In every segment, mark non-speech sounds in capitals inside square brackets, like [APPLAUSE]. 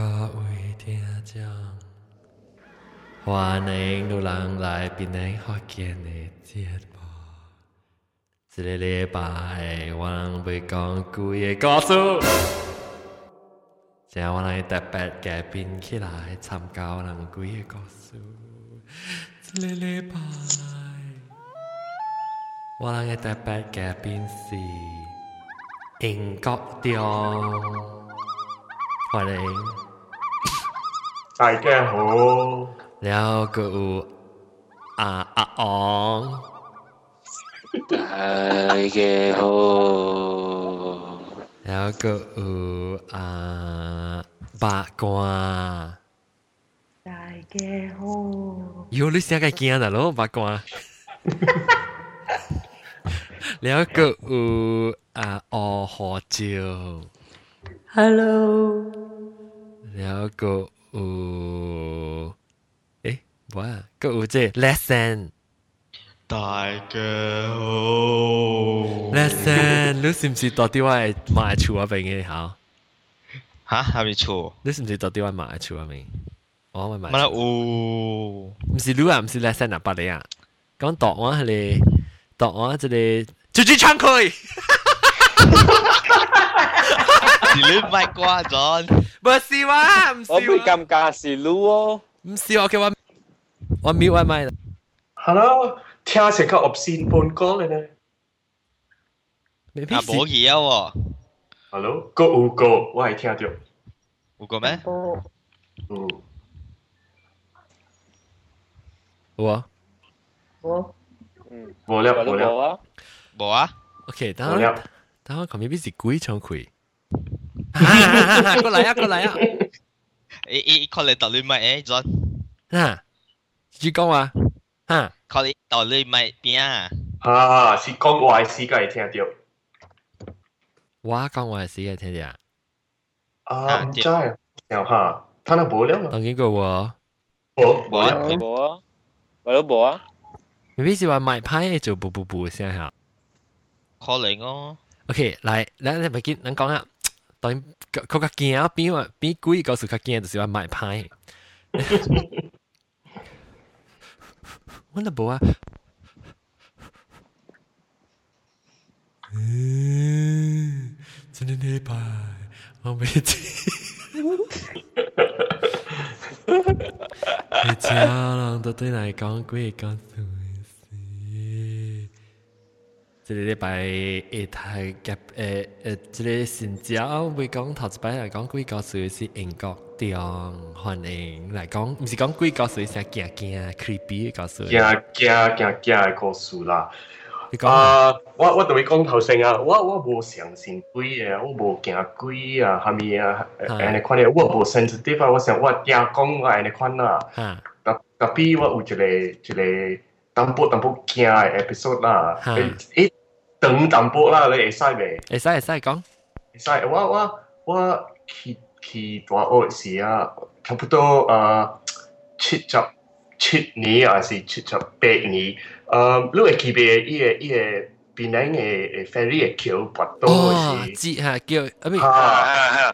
各位听众，欢迎路人来平安福建的节目。这个礼拜，我人要讲几个故事，请我来特别嘉宾起来参加我人几个故事。这个礼拜，我人特别嘉宾是英国的，欢迎。大家好，然后佮有啊啊王，大家好，然后佮有啊八卦，大家好，[LAUGHS] 有你先该惊的咯八卦，然后佮有啊哦喝酒，Hello，然后佮。哦，诶，哇啊，搁即系 lesson。大家好，lesson，你是不是到底话买厝啊？朋友哈，哈，还没厝？你是不是到底话买厝啊？朋友，我咪买。买了五，唔是六啊，唔系 lesson 啊，八零啊。咁答我系咧，啊，即这里就去唱哈。[LAUGHS] 你唔系瓜种。唔是话，唔是我会话，尴尬是路哦，唔是我叫我我 mute 我咪。 Hello，听成个 obscene 半歌咧呢未必啊，冇是。嘢喎， ？Hello，个有个我系听到，有个咩？波嗯，我我无了我都无了，冇啊，冇啊？ OK，无等我了，等我旁边是鬼唱开。 过来啊，过来啊。诶诶，佢你到你咪诶咗，啊，继续讲话。啊，佢你到你咪边啊？啊，是讲坏事嘅系听到，我讲我系死嘅听啲啊。啊，唔知啊，然后吓，睇下无了啦，当然个我，无冇啊了，你冇啊，我都冇啊，未必是话买牌做步步步先吓。可能咯， OK，嚟，嚟你咪见，咱 讲啊，当然佢佢个惊比话比鬼告诉佢惊，就是话买牌。我都冇啊。嗯，真系礼拜，我未知。你家人都对嚟讲鬼告诉事。 这个礼拜会睇夹诶诶，这个新招会讲头一摆嚟讲鬼故事是英国中欢迎嚟讲，唔是讲鬼故事，是惊惊 creepy 嘅故事。惊惊惊惊嘅故事啦。你讲啊，我我同你讲头先啊，我我无相信鬼嘅，我无惊鬼啊，系咪啊？诶，你款嘅，我无 sensitive 啊，我想我听讲我系你款啦。吓特特别我有一个一个淡薄淡薄惊嘅 episode 啦，哈诶 长淡薄啦，你会使未？会使会使讲会使，我我我去去大学时啊，差不多啊七十七年还是七十八年，诶，你会记袂伊个伊个槟城嘅 ferry 嘅桥拔到哦，是，知吓叫啊咪系啊，系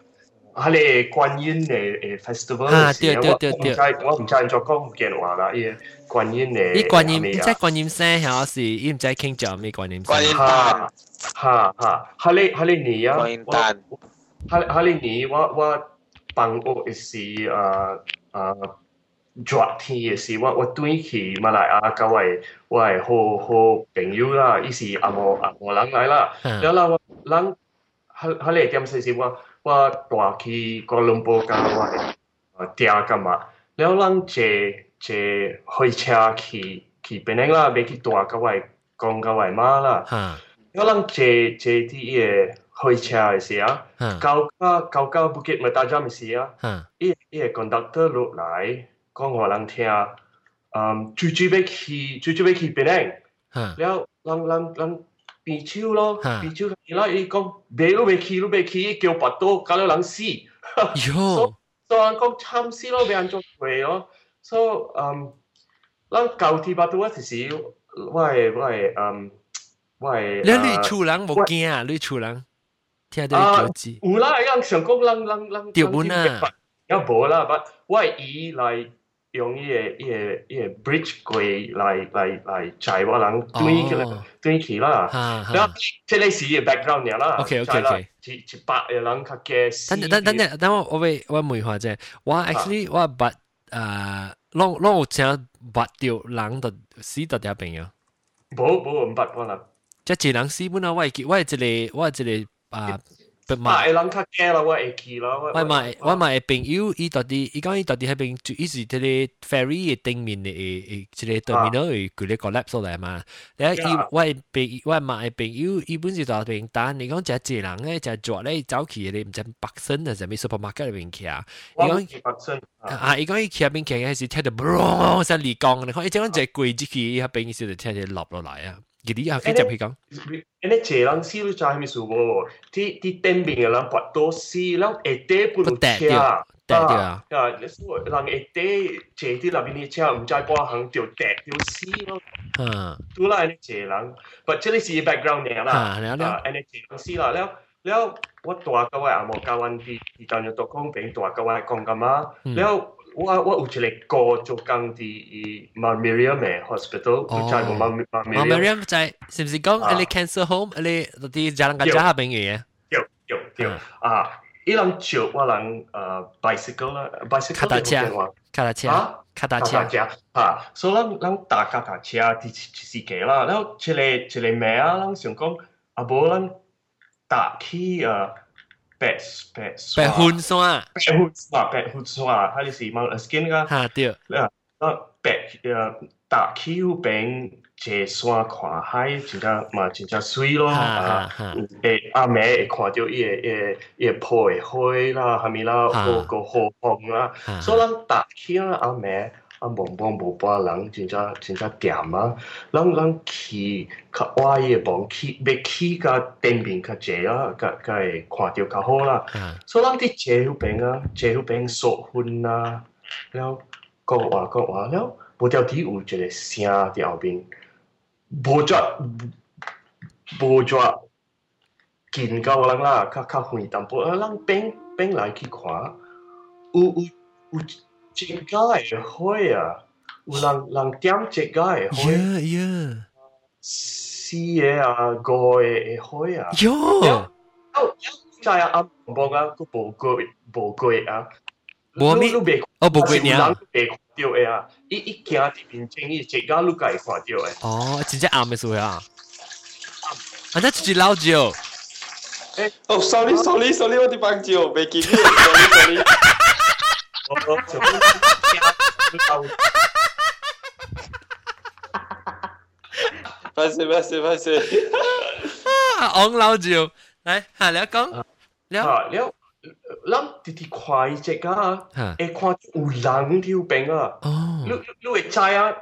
佢哋观音嘅诶 festival 啊时对对对对我唔知我唔知做讲福建话啦，伊个 觀音嚟，你觀音，即係觀音山，係是，伊唔知傾咗咩觀音山。觀音蛋，哈哈，哈利哈利尼啊，觀音蛋，哈哈利尼，我我辦屋是啊啊，昨天嘅事，我我對起馬來亞嗰位我係好好朋友啦，伊是阿我阿我人嚟啦，然後我人哈哈利點細事，我我大去哥倫布嗰位，嗲㗎嘛，然後人借。坐坐开车去去槟城啦，未去大嗰位讲嗰位妈啦。吓我谂坐坐啲嘢开车嘅时啊，吓高架高架 Bukit Mertajam 嘅时啊，吓伊伊个 conductor 落嚟讲我人听，嗯，最最要去最最要去槟城，吓了人人人变超咯，哈变超啦，伊讲你都未去，都未去，叫拔刀搞到人死，哟所以人讲惨死咯，俾人做鬼咯， 所以嗯，咱旧天拔刀嗰时，我系我系嗯，我系你呃你厝人无惊啊？你厝人听到啊叫字，有啦，一样想讲人人人条本啊， 有无啦，不我系以嚟用呢个呢个呢个 bridge 柜嚟嚟嚟载我人对嘅哦对起啦。哈然后哈。即系是嘅 background 嚟啦。 OK，OK，OK 一一百个人较嘅。等等等等，等我我为我问下啫，我 actually 我捌 诶，攞攞有请捌掉人就死到条病啊！冇冇唔捌我啦。即系一人死本啊！我系记我系一个我系一个啊， 不百嘛，个人较嘅啦，我会记啦。我咪我咪朋友，伊到底伊讲伊到底喺边，就伊是即个 ferry 嘅顶面嘅诶诶，即个 terminal 嘅佢哋 collapse 出嚟嘛。然后伊我系朋我系买朋友，伊本是到边单，你讲就一人咧就做咧走去你唔知北新啊，就咩 supermarket 入边去啊。我伊讲记白身。啊！伊讲伊企入边企嘅时，听到 boom 声裂降，你看伊即讲就跪住去，伊喺边时就听住落落嚟啊！ Giddy ah, kecap hikang. Ene celang si lu cah mi thì Ti ti tembing lang pat to si lang ete pun chia. Tẹt đi à? À, lấy số lần ete chế đi là bên đi chia không trái qua hàng tiểu tẹt tiểu si lo. À. Tu là ene celang. But chơi si background này là. À, này là. Ene celang si là leo. แล้วว่าตัวก็ว่าอามอกาวันที่ที่การจะตกคงเป็นตัวก็ว่ากองกามาแล้ว 我我有一个哥做工啲 Marmiriam 嘅 hospital，佢在冇 Mar 我 Marmiriam。 Miriam 就系是唔是讲你 cancer home，你啲家人家家下边嘅嘢，有有有啊！伊人照我人诶 bicycle 啦，bicycle 脚踏车电话卡达车，啊，卡达车，脚踏车啊，所以人人搭脚踏车啲司机啦，然后一个一个名啊，人想讲啊无人搭去诶 八八酸，八酸，八酸，八酸。他就是毛尔斯基那个。哈，对。啊后，八呃，塔库边坐山看海，真正嘛，真正水咯。啊啊啊！诶，阿妹会看到伊诶诶诶，破的花啦，哈米啦，个个好红啦。所以咱塔库，阿妹。啊茫茫无半人，真正真正掂啊！咱咱去较歪嘅房去，要去甲顶面较济啊，甲甲会看到较好啦。吓所以咱啲坐嗰边啊，坐嗰边索薰啊，了讲话讲话了，无条啲有一个声喺后边，无咗无咗见到人啦，较较远淡薄，啊，人边边来去看，有有有 这个诶会啊，有人人点这个诶会。耶耶，是的啊，歌也也会啊。哟，哦，在啊，阿伯啊，个宝贵宝贵啊，我咪哦宝贵你啊，别看掉的啊，一一家的平静，一这个路该看掉的。哦，真正阿咪是会啊，反正自己老酒。哎，哦，sorry sorry sorry，我的白酒没给你，sorry sorry。我我就惊翻先翻先翻先。啊，昂老酒，嚟吓你讲，了，啊，了，咱直直看伊只家，吓，会看到有人条边啊，你哦，你你会知啊，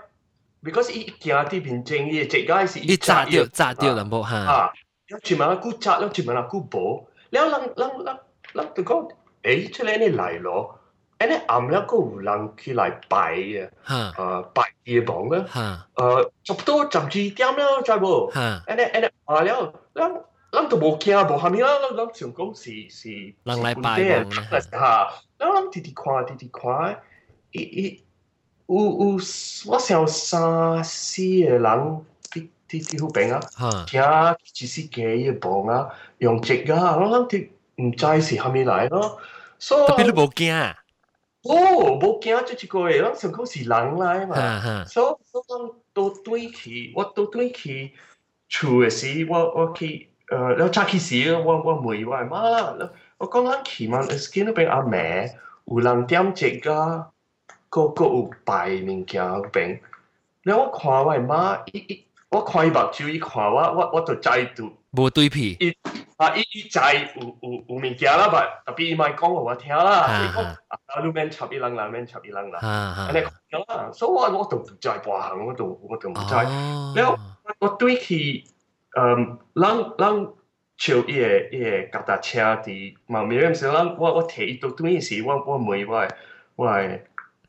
because 伊行啲面前，伊只家是你炸掉炸掉淡薄吓，啊，了全问阿姑扎，了全问阿姑宝，了人人人人就讲，诶，出嚟你嚟咯， 诶，你暗了个有人去嚟拜嘅，吓诶拜嘢房嘅，吓诶差不多十二点了，知无？吓，诶，你诶你啊了，咱咱都无惊无虾米啦，咱咱想讲是是人嚟拜望啦吓，然后咱直直看直直看，伊伊有有我想三四个人啲啲啲好病啊。吓，听一时机嘅房啊，用直啊，我谂啲唔知是虾米来咯。所以特别你冇惊啊， 哦，无惊就一个，咱上课是人来嘛，所所以都对起，我都对起，厝诶时我我去，呃，了早起时我我问我阿妈，我讲咱起嘛，是见那边阿妹有人点只个，个个有摆物件边，了我看我阿妈，一一我看伊目睭，伊看我，我我就再度。冇對比，啊，伊伊知有有有物件啦，但特別伊咪講互我聽啦，伊講啊，你免插伊人啦，免插伊人啦，嚇安尼講啦，所以我我都唔知半行，我都我都唔知。哦，了我對佢，嗯，人人像伊個伊個腳踏車佇嘛，咪時人我我摕伊到對時，我我問我的我的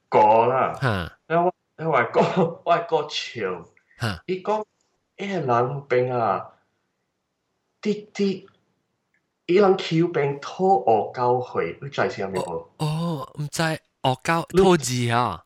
哥啦，嚇了我了我的哥 [LAUGHS] 我的哥笑，嚇，伊講，迄個人邊啊，啲啲。伊人橋邊拖我交會，你知是咩無？哦，唔知惡交拖字啊，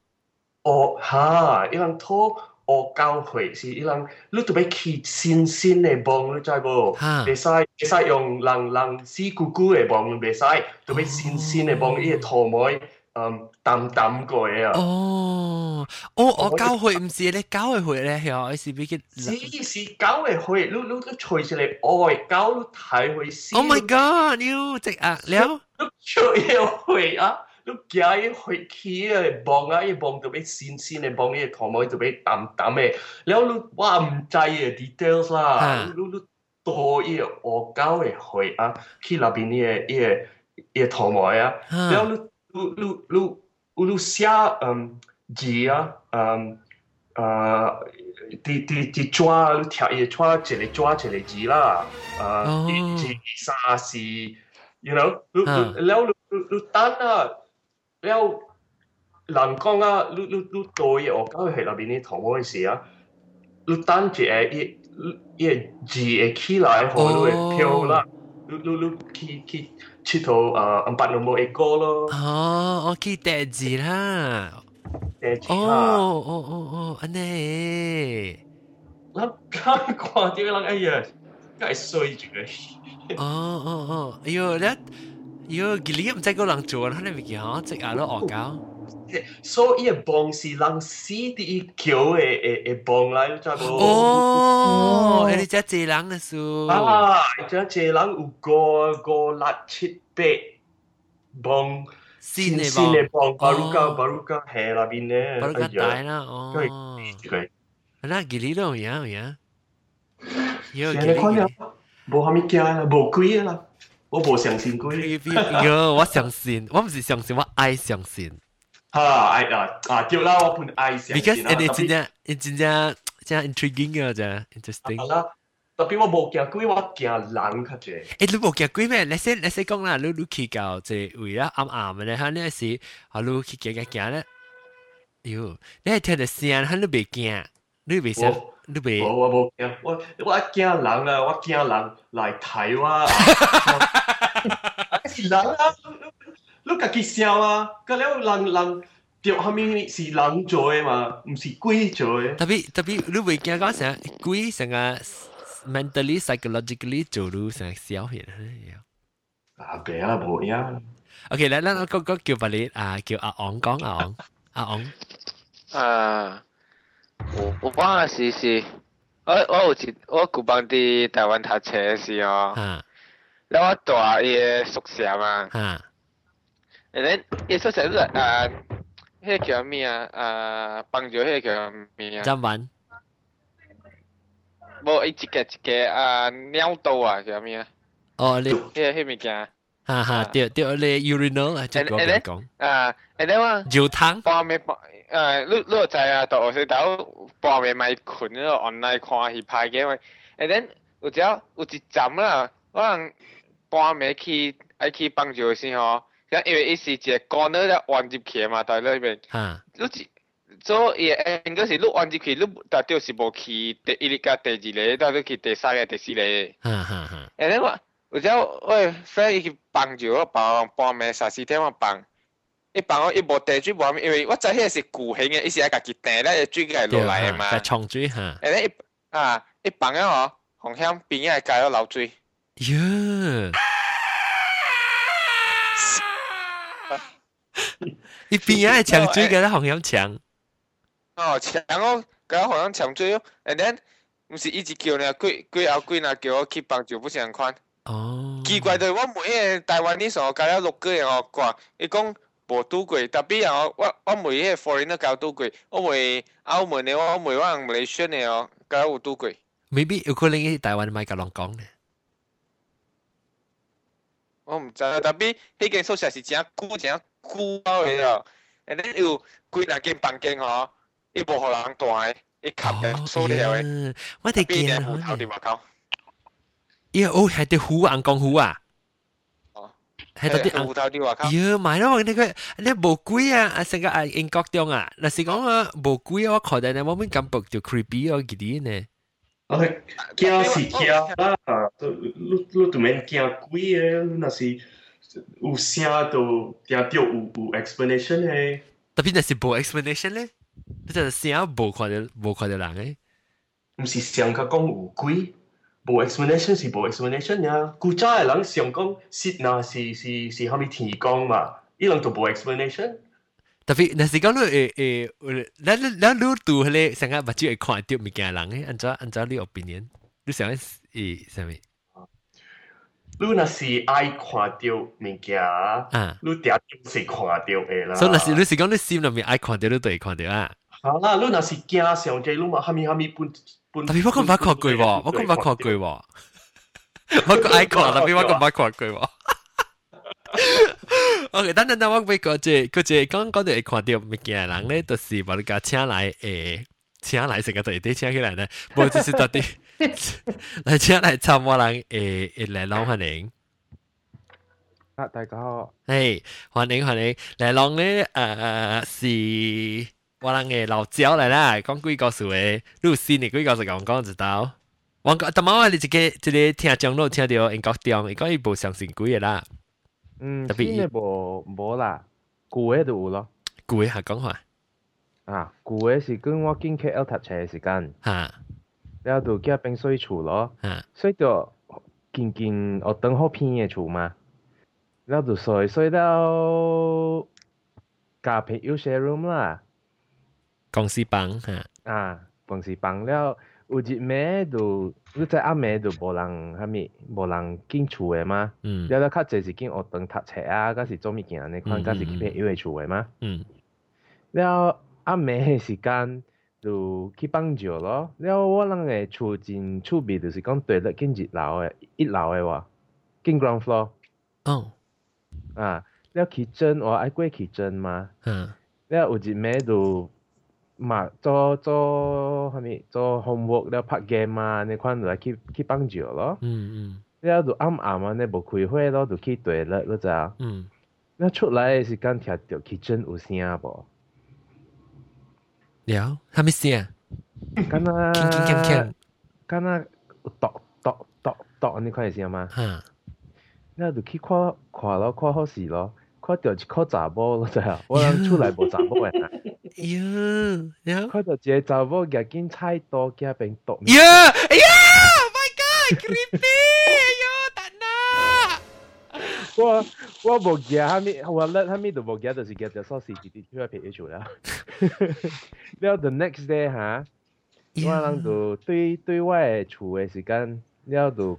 哦哈，伊人拖我交會是伊人，你特別去新鮮嘅幫，你知無？哈袂使袂使用人人死咕咕嘅幫，袂使特別新鮮嘅幫，伊個頭毛嗯，淡淡過嘢啊！哦，哦，我搞會唔是你搞嘅會咧，係我是俾佢。是是搞嘅會，你你都隨住你愛搞都睇會先。Oh my god！你直壓了，你做嘢會啊，你假嘢會起啊，幫啊，一幫就俾鮮鮮嘅，幫嘢糖妹就俾淡淡嘅，然後你哇唔制嘅 details 啦，你你多嘢我搞嘅會啊，去入邊嘅嘢嘢糖妹啊，然後你。lu lu lu Lucia um, dia um, uh, ti, ti, ti chua lu tia ye chua che le chua che le ji la uh, oh. ti, ti sa si you know lu, huh. lu, lu, lu, lu tan a leo lần con a à, lu lu lu tôi ở cái hệ là bên này thằng ơi gì à lu tan chỉ e ye e ji e khi lại hồi lu phiêu lại lu lu ki ki chi to uh, empat nombor ekor lo. Oh, oh ki teji lah. Teji oh, lah. Oh, oh, oh, oh, aneh. Lắm lắm quá chứ lắm ai giờ. Cái suy chứ. Oh, oh, oh. Yo, that. Yo, gili em tại cái lăng chuan, hắn em bị hả? Tại alo ở cao. 知个人做，佢哋咪叫即系都恶搞。所以帮是人死啲桥嘅诶诶帮来，知无？哦，你只济人嘅数。啊，只济人有个个六七八帮。新的新的帮，巴鲁加巴鲁加系那边咧，巴鲁加大啦，哦。佢，那吉利都有有。有吉利。冇虾米惊啦，冇鬼啦，我冇相信鬼。有，我相信，我唔是相信，我爱相信。 哈，爱啊啊，对啦，我本爱相信。 Because 你真正，你真正真 intriguing 嘅，真 interesting。啦。特别我冇惊鬼，我惊人较济。诶，你冇惊鬼咩？你先你先讲啦，你你去到即位啦，暗暗嘅咧，吓你时啊，你去行行行咧，哟，你系听到声，吓你未惊，你未声，你未。我我冇惊，我我惊人啊，我惊人来睇我。是人啊， 你家己笑啊，个了人人。掉后面是人做嘅嘛，唔是鬼做嘅。特别特别，你会惊讲成鬼成个 mentally psychologically 做到成小片啊，别啊，冇呀。 OK，嚟嚟，我我叫法你啊，叫阿昂讲阿昂，阿昂。啊，我我帮下试试。我我有一我旧帮啲台湾读册嘅时候，啊，然后我住伊宿舍嘛， 啊，然后伊宿舍系啊。迄个叫咩啊？诶，帮助迄个叫咩啊？站稳。无，伊一个一个啊尿道啊叫咩啊？哦，你。迄个迄物件。哈哈，对对，你 urinal 啊，即系讲讲。啊，然后啊。尿桶。半暝半诶，你你有知啊？到学头半暝咪困嗰个 online 看戏拍嘅嘛。然后有只有一站啦，我人半暝去爱去帮助先吼。 因為伊是一個乾了了彎入去嘛，在裏面。啊。你所以應該是你彎入去，你達到是無去第一個、第二個，到你去第三個、第四個。哈哈哈。誒，我有隻喂，飛伊去幫住我幫半暝三四點我幫，伊幫我伊無地水無因為我知迄個是巨型嘅，伊是愛家己訂咧水個落來嘅嘛。係沖水嚇。誒，伊啊，伊幫咗我，紅響邊個加咗流水。喲。你边爱抢追，跟他好像抢。哦，抢哦，跟他好像抢追哦。And then，是一直叫呢，贵贵啊贵啊，叫我去帮就不想看。哦。奇怪的，我每个台湾的时候，加了六个人哦，挂，伊讲无拄过，特别哦我我每个 foreigner 搞赌鬼，我每澳门的我每晚没选的哦，加有拄过。Maybe 有可能伊台湾买个龙讲呢。我唔知啊，特别迄间宿舍是真古真。古包嘅咯，and then 有几廿间房间嗬，伊无互人住嘅，伊冚嘅锁了嘅。我哋见啊，头啲话讲。咦哦，系啲虎硬讲虎啊！哦，系嗰啲硬。头啲话讲。咦，买咯，你个你无鬼啊！啊，成个啊英国中啊，嗱是讲啊无鬼啊，我看到你冇咩感觉就 creepy 哦，几啲呢？ 啊，惊是惊啦，你你都免惊鬼诶，那是 有声都定着有有 explanation 诶。特别那是冇 explanation 咧，你就声冇看到冇看到人诶。毋是上甲讲有鬼，无 explanation 是无 explanation 呀。古早嘅人上讲是那是是是虾米天讲嘛，伊人都无 explanation。特别那是讲你诶诶，咱咱你读咧成日目睭会看到物件人诶，按照按照你 opinion，你想诶啥物？ 你若是爱看到物件，啊，你定是看到嘅啦。所以那是你是讲你心里面爱看到，你都会看到啊。好啦，你若是惊上济，你嘛虾米虾米本本。特别我咁捌看过喎，我咁捌看过喎。我个爱看，特别我咁捌看过喎。OK，等等等，我俾个即个即讲讲到会看到物件人咧，就是把你家请来诶，请来成个队队请起来咧，无就是到底 来请来参我人诶诶来拢欢迎。啊，大家好。诶，欢迎欢迎，来拢咧诶是我人嘅老鸟嚟啦，讲几个数诶，你有新嘅几个数讲讲知道。我讲，但系我哋一个一个听众都听到英国中，伊讲伊无相信几个啦。嗯，特别无无啦，旧嘅就有咯。旧嘅系讲话啊，旧嘅是跟我进 KL 读册嘅时间，吓， 然后就叫冰水厝咯，嚇，所以就見見學等好偏嘅厝嘛，然后就睡睡到加平有 share room 啦，公司房哈，啊，公司房了。有一暝就，你知暗暝就无人啥物，无人进厝誒嘛。嗯。了了较侪是进学堂读册啊，甲是做物件安款，甲是去朋友誒厝誒嘛。嗯。了暗暝誒時間就去放照咯。了我人誒厝真趣味，就是講對咧緊一樓誒，一樓誒喎，緊 ground floor。哦。啊，了 kitchen 我愛過 kitchen 嘛。嗯。了有一暝就。嘛做做啥物做 homework 了拍 game 啊，你款就去去放照咯。嗯嗯。了就暗暗啊，你無開火咯，就去對咧，你知啊？嗯。了出來嘅時間聽到 kitchen 有聲無？了，还没写。干刚刚，刚，干那，读读读读，你吗？哈，那就去看看了，看好事了，看到一个查甫了，对啊，我出来无查甫诶。哟，看到一个查甫夹紧菜刀夹边毒。呀，哎呀，My God，creepy！我我無夾蝦米，我叻蝦米都無夾，就是夾隻鎖匙直直出嚟撇住啦。[LAUGHS] 了 the next day 哈，我人就對對我誒厝誒時間，了就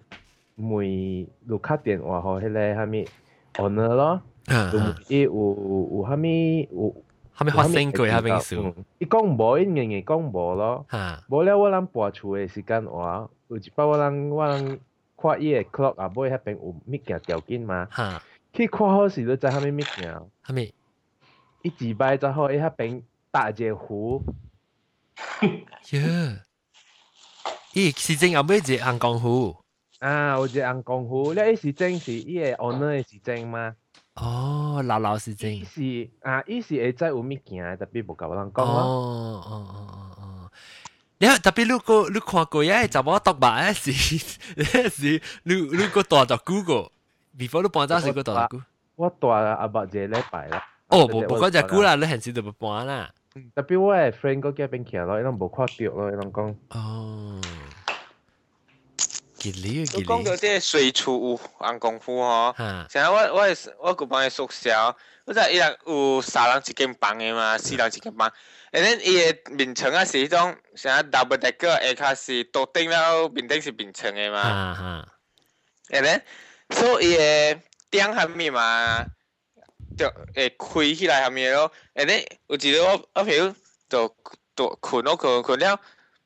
問就打電話互迄個蝦米 owner 咯。就伊有有蝦米有蝦米发生過蝦米事？伊讲无，伊硬硬讲无咯。无了我人搬厝诶时间话，有一擺我人我人看伊誒 clock 啊，尾迄边有物件掉緊嘛。去看好时都知蝦米物件。蝦米？伊自摆才好，伊迄边搭一個湖。喲！伊是真后尾一個紅光湖。啊，有一個紅光湖，了伊是真是伊个 owner 是真吗？哦，老老實正。是啊，伊是会知有物件，特别无甲我人讲哦哦哦哦。然後特别你個你看过呀，就冇讀吧？是是，你你個大就 Google，before 你搬走時個大就 Google。我大阿伯一個禮拜啦。哦，無無講只 Google 啦，你現時就唔搬啦。特别我誒 friend 嗰幾邊徛咯，伊拢無看到咯，伊拢講。哦。吉利吉利。講到啲水处有硬功夫吼，成日我我我個幫伊宿舍，我知伊人有三人一間房嘅嘛，四人一間房。And then 伊诶面层啊是迄種成日 double decker，下骹是倒頂了面顶是面层诶嘛。and then 所以伊嘅頂下面嘛，就会开起来下面咯。and then 有一日我我朋友就就困咯困困了。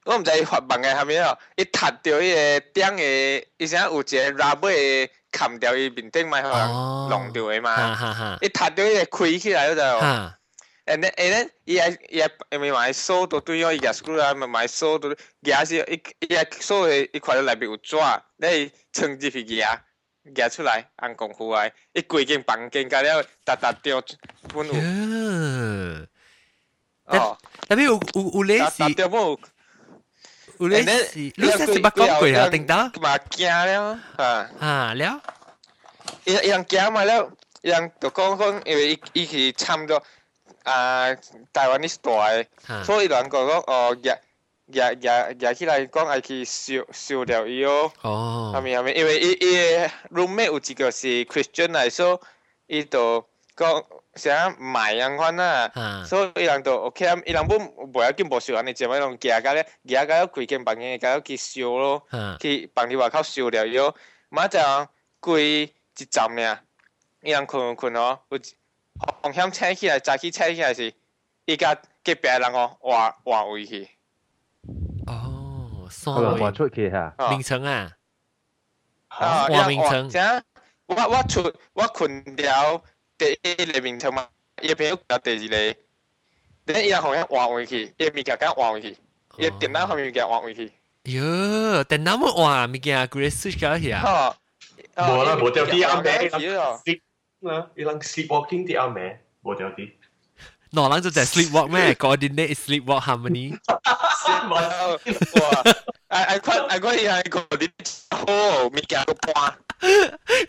我毋知伊发梦诶下面咯，伊踢着伊个顶诶，伊啥有一个 rubber 嘅冚掉伊面顶，咪互人弄着诶嘛。伊踢着伊个开起來嗰度。and then and then 伊系伊系咪买锁到对咗伊个 screw 啊，咪买锁到夹时，伊伊系锁嘅，伊看到内边有纸，你冲入去夹夹出来，按功夫来，伊规间房间甲了搭搭掉本有。哦，特别有有有类似。搭掉本有。 有咧是，你说是捌讲过啊？定得嘛惊了啊！啊了，伊伊人惊嘛了，伊人就讲讲，因为伊伊去参咗 啊台灣啲大，所以人講講哦，也也也也起來講愛去收收掉伊哦。哦，係咪係咪？因为伊伊 roommate 有一个是 Christian 来，所以伊就讲。想買樣款啊，所以伊人就 OK 啊，伊人本無要紧，无收安尼，就咪用夾個咧，夾個規間房間夾去收咯，去房裡外口收了伊哦，馬上規一站俩，伊人困困哦，有风险扯起来，早起扯起来是，伊甲隔壁人哦换换位去。哦，可能换出去吓，名称啊，啊，换名称，我我出我困了。第一个名称嘛，伊朋友叫第二个，等伊人好像换回去，伊物件敢换回去，伊电脑后面物件换回去。哟，电脑冇换物件，佢 switch 搞去啊。哦，冇啦，冇掉啲啱名，sleep 啦，伊人 sleepwalking 啲啱名，冇掉啲。喏，人就就 sleepwalk 咩？coordinate sleepwalk harmony。哇！I I 看 I 看伊系个啲好物件个半。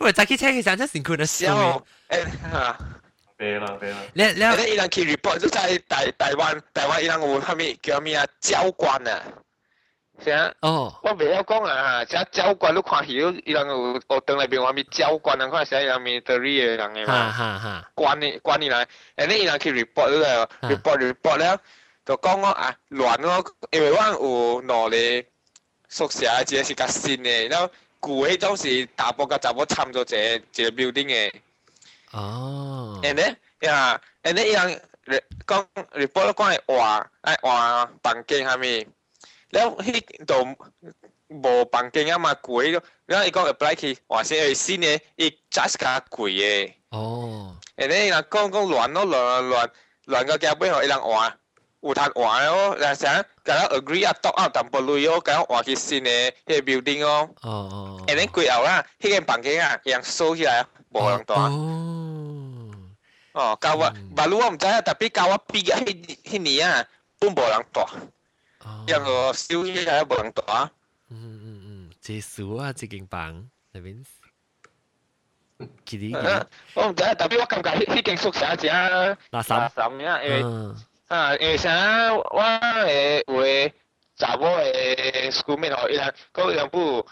喂，早起车其实真系困得笑。诶吓。对啦对啦。你你咧伊人去 report 就在台台湾，台湾伊人有虾米叫咩啊？教官啊。 是啊，哦，我未晓讲啊，只教官都看晓，伊人有学堂内边外面教官人看啥人面得力诶人诶嘛，哈哈哈，管你管你来，诶，你伊人去 report 了，report report 了，就讲我啊乱咯，因为我有闹咧宿舍啊，即个是较新诶，然后旧迄种是大部甲查某参做一个一个 building 诶，哦，诶呢，呀，诶呢伊人讲 report 了讲话，哎换房间下面。你喺度無辦經啊嘛貴咯，你講 apply 去話先係先嘅，伊 just 加貴嘅。哦。誒你嗱講講亂咯亂亂亂個嘅背後伊人換，有談換咯，嗱想咁 agree 啊 talk 啊淡薄類咯，咁換去先嘅迄 building 咯。哦哦。誒你貴後啦，迄間辦經啊，人收起來無人大。哦。哦，教我，但如果唔知啊，特別教我畢業迄迄年啊，本無人大。样个收起来无人大。嗯嗯嗯，这数啊，这间房里边。几啲？我唔知，特别我感觉迄迄间宿舍只垃圾圾啊，因为。啊，因为啥我诶有诶查某诶 schoolmate 吼，伊人讲伊人不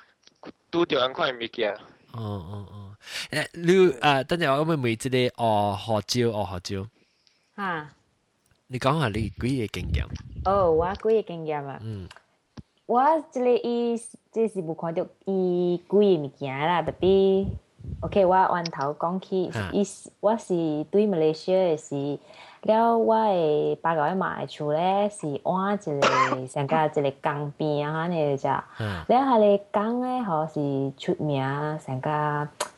拄着咁款物件。哦哦哦，诶，你啊，等阵我咪问一个哦，何招哦，何招。吓。 你讲下你几嘢经验？哦，我几嘢经验啊！嗯，我即系依，即是冇看到依鬼嘢物件啦。特别，OK，我按头讲起，依我是对马来西亚，是了，我嘅八九万出咧，是玩一个，成个一个江边啊，呢只，然后咧江咧，好似出名，成个。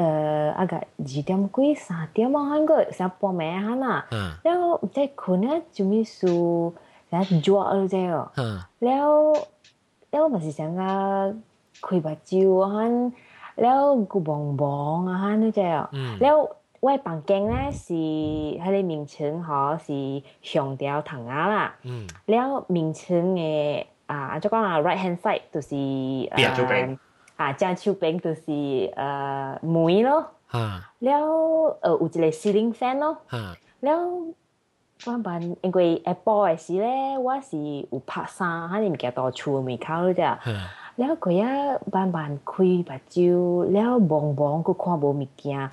呃，阿个几点鬼三点嘛？喊个三半夜喊呐。然后在困，就咪输在抓二只哦。然后，不是想个开白酒啊，然后鼓蹦啊那只哦。然后外房间呢是他的名称哈是上吊糖啊啦。嗯。然后名称的啊，就讲啊，right hand side 就是。呃啊，漳州饼就是呃梅咯，啊，了呃有一个司令山咯，啊，了慢慢因为一波的时咧，我是有拍衫，哈你唔记到厝门口咧，了佢一慢慢开目睭，了茫茫佢看无物件。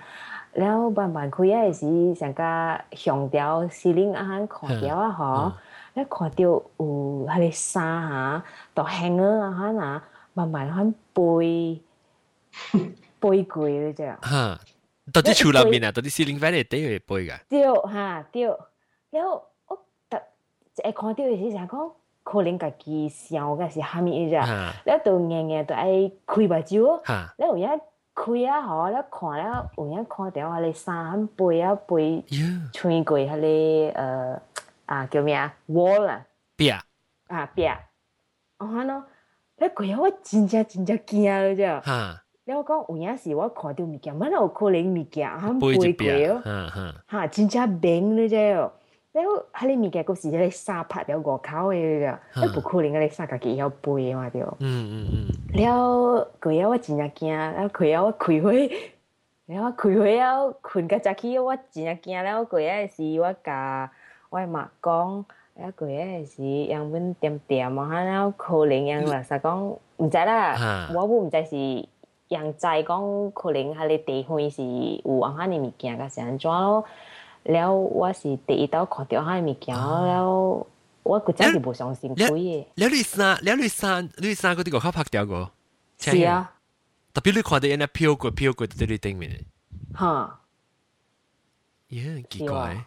了慢慢开也时想个上吊司令啊，看吊啊吼，了看吊有迄个衫啊，都黑啊哈呐。慢慢很背背过嗰只。吓，到底厝内面啊，到底 ceiling fan 系点会背㗎？对吓对，然后我特一看到嘅时成讲，可能家己想嘅是虾米嘅啫，然后就硬硬就爱开目睭，然后一 开啊，嗬，咧看咧，有影看到啊，你衫背啊背呀，穿过迄个诶啊叫咩啊 wall 啊别啊，啊壁，哦哈咯， 迄鬼啊我真正真正惊了，只。哈。我讲有影时我看到物件，蛮有可能物件啊，不会贵哦。哈哈。哈，真正明了只哦。了，哈哩物件个是咧沙拍了外口的，只。哈。不可能个咧沙家己要背嘛，对。嗯嗯嗯。了，鬼啊我真正惊，啊，鬼啊我开会。然后开会了，困个早起，我真正惊了。鬼啊！是，我甲我妈讲。了佢啊是样本點點啊，了可能样啦，實講唔知啦，我唔知是样在讲可能喺你地方是有啊啲物件嘅是安怎咯，了我是第一道看到啲物件，了我個真係冇相信鬼嘅。了你三，了你衫，你衫嗰啲個卡拍掉個，是啊，特別你看到人家飄過飄過喺你頂面，嚇。呀，奇怪，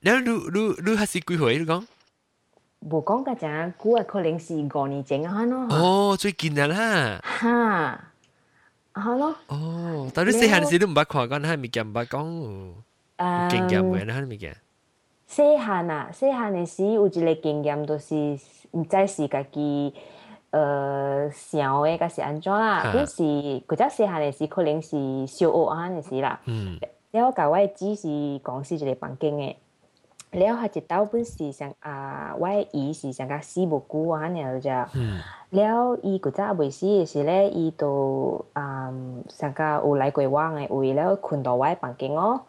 了了你你你还是几岁？你讲？无讲个阵，估系可能是五年前啊咯。哦，最近啊啦。哈，系咯。哦，但你细汉时都唔捌看讲，系物件唔捌讲，诶，经验嘅，系物件。细汉啊，细汉嘅时有一个经验，就是唔知是家己诶想嘅，个是安怎啦？嗰时嗰只细汉嘅时，可能是小学啊嘅时啦。嗯。然后教我只是讲是一个房间嘅。 了，下一道本事上啊，歪意思上加死不辜啊，然后就，了伊个只未死的是咧，伊都啊上加有来过我诶，为了困到歪房间哦，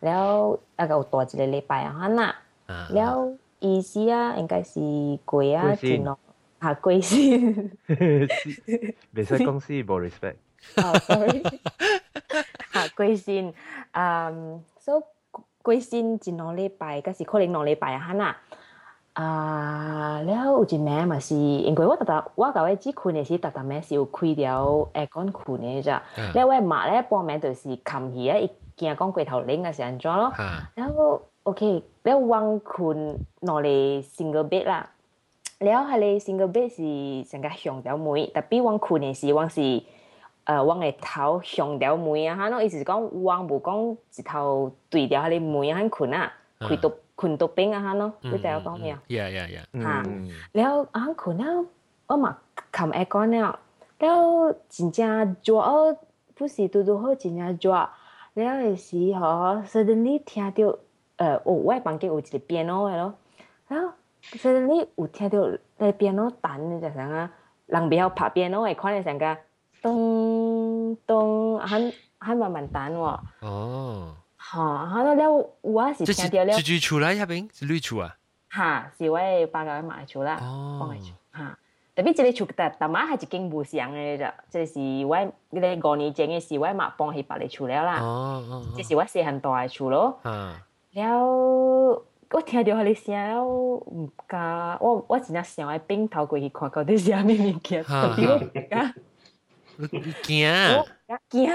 了啊个有躲一个礼拜啊，哈呐，了伊死啊应该是贵啊钱哦，啊贵薪，未 [LAUGHS] 使公司无 respect，[LAUGHS] 啊贵薪啊，所。贵身一两礼拜，噶是可能两礼拜啊，哈呐。啊，了有一暝嘛是，因为我逐逐我甲我只群诶时，逐逐咩是有亏掉诶。讲群欸，是啊困位马。咧半暝就是琴起啊，伊件讲鬼头领啊是安怎咯？然后 OK，了晚困攞嚟 single bed 啦，了系咧 single bed 是成个向条妹，特别晚困诶时，晚是。呃，我个头上条门啊，哈，咯意思是讲，我无讲一头对掉哈哩门很困啊，困都困都病啊，哈喏，你听我讲咩啊？Yeah, yeah, yeah。哈，然后很困啊，我嘛看下讲了，然后真正做，不是拄拄好真正做，然后的时候说的你听到，呃，哦，我房间有一个变咯，然后 suddenly 有听到那变咯弹，你知想啊？人不要拍变咯，会看你想个？咚咚，还还慢慢弹喎。哦。哈，哈，那了我是听到了。是住厝啦，入邊是绿厝啊。哈，是我八個買厝啦。哦。哈，特別這個厝特特媽係一間無相嘅啫，這是我嗰個五年前嘅事，我媽搬去別個厝了啦。哦哦。這是我細漢大嘅厝咯。啊。了。我听到佢聲了，唔敢，我我真係想喺邊頭過去看到啲啥物物件，特別我唔敢。惊惊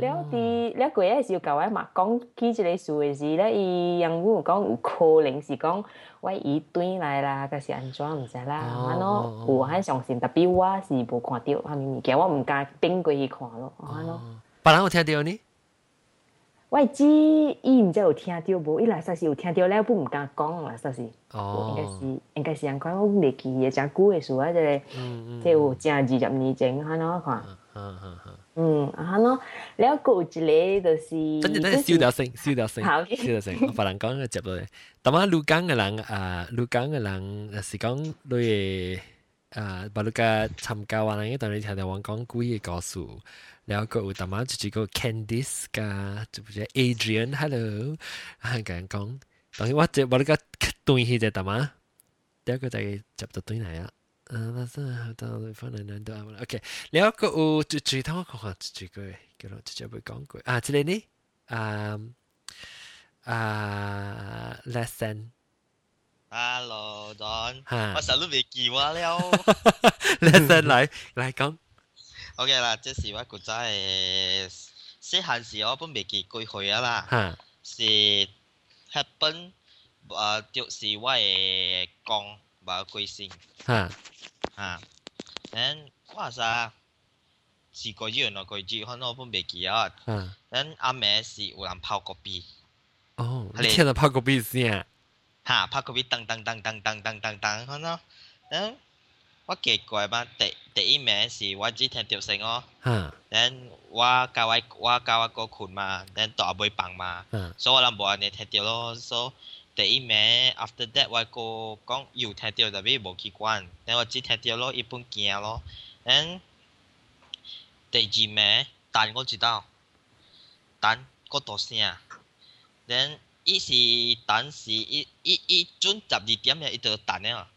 了滴了鬼也是有搞外嘛讲起这个事的时呢伊让我讲有可能是讲我伊转来啦但是安装不知啦安咯我很相信特别我是无看到他的名片我不敢盯过去看咯哦安咯？本来我听到呢？我知伊毋知有听着无，伊来煞是有听着，了，不毋敢讲啦，煞是。哦。应该是应该是人讲，我袂记诶，诚久诶事啊，即个，即有正二十年前，安怎看。嗯嗯嗯，嗯，喏，了过一咧就是，等下等下，收声，收条声，收条声，我把人讲个接落来。他妈鲁港嘅人啊，鲁港嘅人是讲对啊，把鲁个参加完为，当你听到王讲故意告诉。然后个有大妈就叫个 Candice 噶，就叫 Adrian，Hello，咁，跟讲，等我这我那个东西在大妈，第二个在接到啊，到对方难度，OK，然后个有就其他我看看，就这，叫直接不讲句。啊，这里呢，啊啊，Lesson。Hello，Don，我成日都未见我了。[LAUGHS] Lesson 嚟嚟讲。OK 啦，即是我古仔诶，细汉时我本未记过去啊啦，是 happen 诶，就是我诶讲冇归先，吓吓，然我啥 四个月两个月，可能我本未记啊。嗯。等阿妹是有人泡个鼻。哦，你听到泡个鼻先？吓，泡个鼻噔噔噔噔噔噔噔噔，可能。等我记过嘛，第 第一名是我只听调声哦，then 我教我我教我个困嘛，then 大袂棒嘛，所以我拢无安尼听调咯。所以第一名 after that 我个讲又听调特别无起管，then 我只听调咯，一般惊咯，然第二名等我知道，等个大声，then 伊是等是一一一准十二点咧，伊就等了，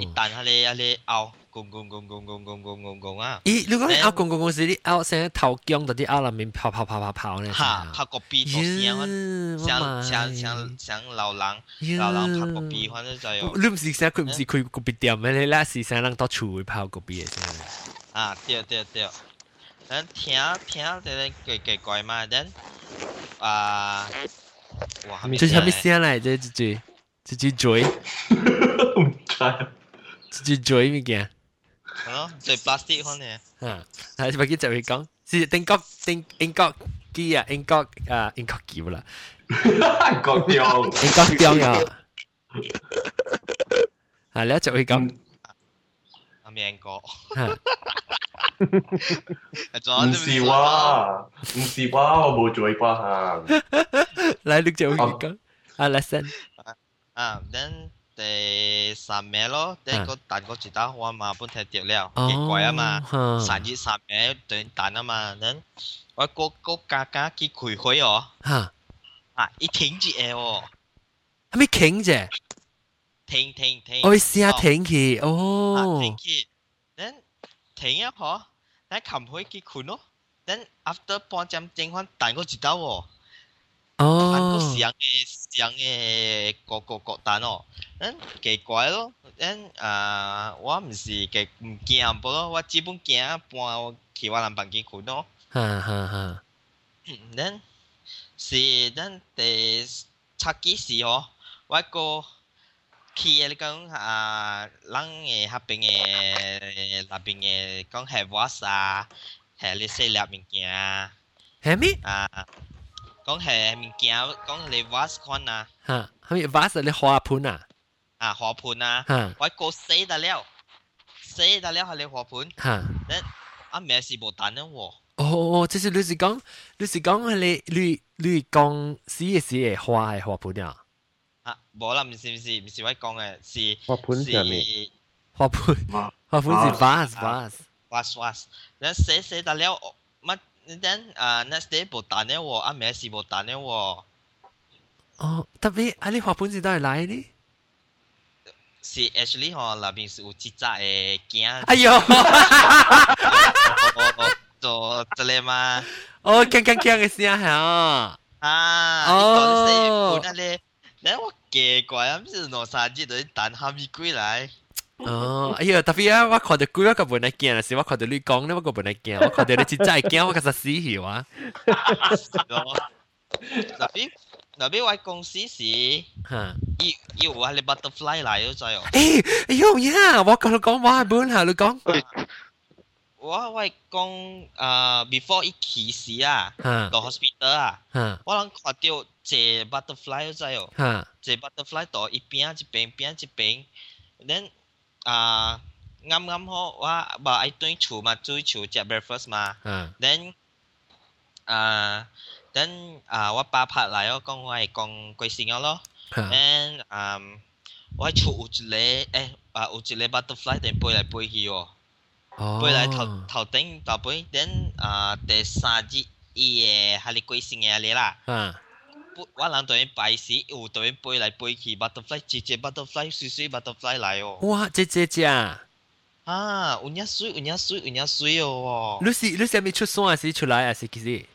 伊等哈咧哈咧后。拱拱拱拱拱拱拱拱拱啊！咦，如果你拗拱拱拱时，你拗成头姜到啲拗入面跑跑跑跑跑咧，吓，拍个鼻度声，像像像像老人老人拍个鼻，反正就有。你唔是成佢唔是佢个鼻点咩？你咧是成人到处会跑个鼻嘅声。啊，对对对。咱听听这个怪怪怪嘛，咱啊，哇，这是啥物声来？这这这这这嘴，这这嘴物件。 咯，最 plastic 可能。啊，系咪记就会讲？是英国英英国机啊，英国啊，英国机啦。英国中，英国中啊。系，你就会讲。阿明哥。唔是话，唔是话，我冇做过行。嚟，你就讲啊，lesson 啊，then 第三名咯，第个蛋个知道我嘛本睇掉了，结果啊嘛，三日三名对蛋啊嘛，then 我个个家家去开会哦，吓啊，一停住诶哦，系咪停啫？停停停，我试下停去，哦，停去，then 停一下。但琴可以结款咯。等 after 半针正翻蛋个知道喎。 哦。蛋个上嘅上嘅个个个蛋哦。等奇怪咯。等啊，我唔是嘅唔惊噃咯，我基本惊半去我人房间款咯。哈哈哈。等是等第七几时哦？我个。去你讲啊，人嘅嗰边嘅那边嘅讲系 was 啊，系你细粒物件啊，系咩？啊， 讲系物件，讲你 was 看啊，吓，系咪 was 你花盆啊？啊，花盆啊，吓，我个死得了，死得了系你花盆，吓，你啊咩是无蛋啊喎？哦，即是你是讲，你是讲系你你你讲死嘅死嘅花系花盆啊？啊，冇啦，唔是唔是唔是我讲嘅，是花盆上面，花盆，花盆是 vase vase vase vase，那写写得了， 乜等啊，next day 冇弹嘅喎，啊咩事冇弹嘅喎。哦，特别啊，你花盆是都系来的。是 actually 嗬，那边是有几只嘅镜。哎呦！做这里嘛？哦，锵锵锵嘅声系啊！啊，哦，本嚟。然后我奇怪啊，唔是两三日就弹下咪鬼来。 哦，哎呀，特别啊，我看到鬼，我个本来惊是，我看到你讲咧，我个本来惊，我看到你真真惊，我个实死去哇。特别特别，我讲死死，哈，伊伊有啊，你 butterfly 来咗在哦。诶，哎呦呀，我讲你讲我系本下你讲。我我讲啊，before 伊起事啊，到 hospital 啊，我谂看到只 butterfly 咗在哦，只 butterfly 到一边一边边一边，then。啊啱啱好我话爱对厝嘛，追厝食 breakfast 嘛，then 啊 then 啊我爸拍来哦，讲我系讲贵姓咯，then 啊我喺厝有一个诶啊有一个 butterfly 定飞来飞去哦，飞来头头顶头飞，then 啊第三日伊诶系你贵姓嘅嚟啦。 我人对摆时有对飞来飞去，butterfly 只只 butterfly 水水 butterfly 来哦。哇，只只只啊！啊，有影水，有影水，有影水哦。你是你是咪出山还是出来还是几时？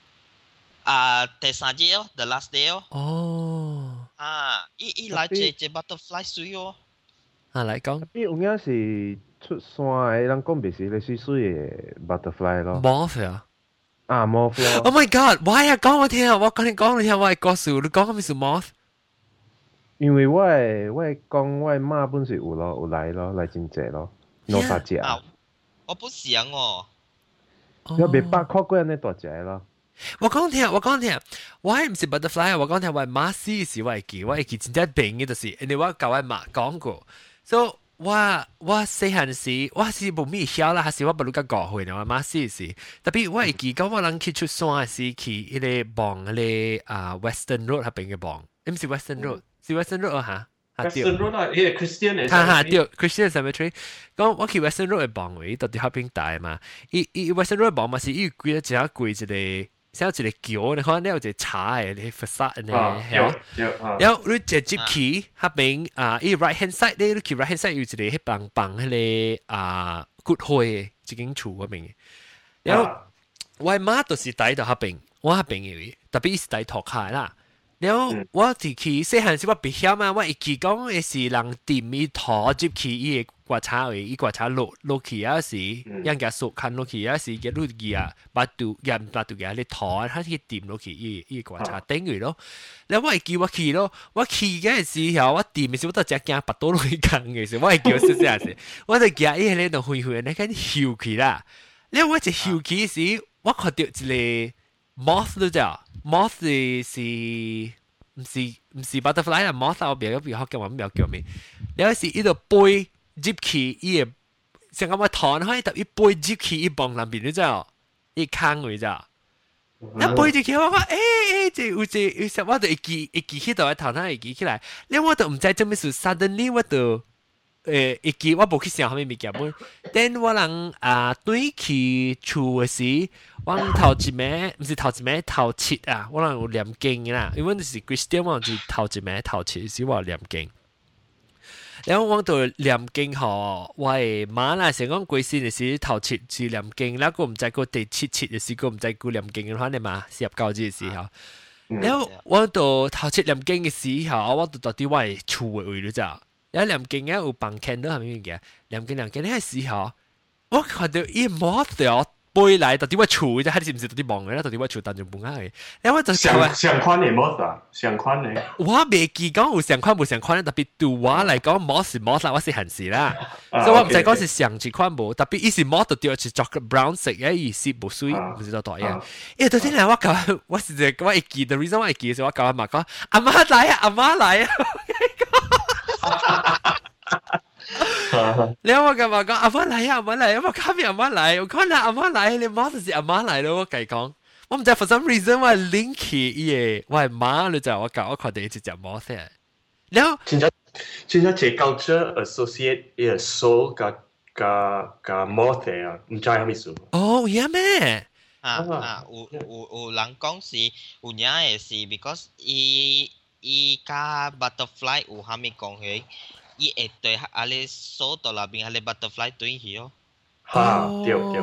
啊，第三日哦，the last day 哦。哦。啊，一一来只只 butterfly 水哦。啊，来讲。你有影是出山嘅，人讲别是你水水嘅 butterfly 咯。冇啊。 啊，moth 咯。Oh my god！Why 啊？讲我听啊！我讲你讲你听，我系告诉你讲咩是 moth？因为我系我系讲我系妈本是有咯，有来咯，来真济咯，两三只。我不想哦。 要别八块贵那大只咯。我讲听，我讲听，我系唔是 butterfly 我讲听我系马斯是我系记，我系记真正病嘅就是，因为我教我妈讲过，所以 我我细汉时，我是不咪晓啦，还是我不如个教会的嘛？是是，特别我记讲，我人去出山时去一个帮个啊，Western Road 那边嘅帮，唔是 Western Road，、嗯、是 Western Road 啊哈。Western Road 啊，耶，Christian 哈哈，对，Christian Cemetery。咁我去 Western Road 嘅帮位，到底喺边大嘛？伊伊 Western Road 帮嘛是伊贵一只贵一个。像一个桥，你看你有一个茶嘅，你 facade 呢，系然后你直接去下边啊，伊 right hand side 咧，你去 right hand side 有一个迄棒棒迄个啊骨灰嘅一间厝嗰边，然后我妈就是喺度下边，我下边嘅，特别是喺托开啦。然后我自己细汉时我别晓嘛，我一记讲嘅是人掂伊拖接去伊 个刮擦位，伊刮擦落落去啊时，人家熟看落去啊时，嘅落去啊，把肚人把肚嘅你拖，佢去掂落去伊伊刮擦顶佢咯。然后我系叫我去咯，我去嘅时候我掂嘅时候我都只惊拔到落去坑嘅时，我系叫少少时，我就惊伊喺度灰灰，你紧翘起啦。然后我一翘起时，我看到一个 moth 都叫。moth 是是唔是唔是 butterfly 啊？moth 我别个别学嘅话唔叫咩？有时呢度背 接起伊个，成咁嘅糖可以特别背接起一磅两边你知道？一坑位咋？一背住佢我话诶诶，即有即有时我就一记一记起度喺头头一记起来，你我都唔知做咩事，suddenly 我就。诶，一记我冇去想后面物件本，等我人啊对去厝嘅时，我头一暝，唔是头一暝头七啊，我人有念经啦，因为你是 Christian，我就头一暝头七时我念经。 然后我到念经吼，我系马来成讲贵先嘅时头七是念经，然后唔知个第七七嘅时个唔知个念经嘅话，你嘛是入教字嘅时候。然后我到头七念经嘅时候，我到到啲我系厝嘅位咗咋。有两件嘅有bằng candle 系咩嘅？两件两件呢系时候，我看到一摸到 背嚟，到底我储啫，系是唔是到底望嘅啦？到底我储当中半啱嘅，因为就上上款嘅 mod 啊，上款嘅。我未记讲有上款冇上款，特别对我嚟讲，mod 是 mod 啦，我是闲事啦，所以我唔使讲是上一款冇，特别伊是 mod 掉是 chocolate brown 色嘅，伊是冇水，唔知道代嘅。诶，到底嚟我讲，我是只我会记，the reason 我会记嘅时候，我教阿妈讲，阿妈嚟啊，阿妈嚟啊。 你有冇咁话讲阿妈嚟啊？阿妈嚟，有冇卡面阿妈嚟？我讲啦，阿妈嚟，你妈就是阿妈嚟咯。我计讲，我唔知 for some reason 我 link 嘢，我系妈你就我教我确定一直就冇先。然后，现在现在这 culture associate 嘅 soul 加加加 more 啊，唔知系咩事？哦，系咩？啊啊，有有有人讲是有影嘅是，because 伊。伊甲 butterfly 有虾米讲起， 伊会对阿你手到那边阿你 butterfly 对起哦。哈，对对。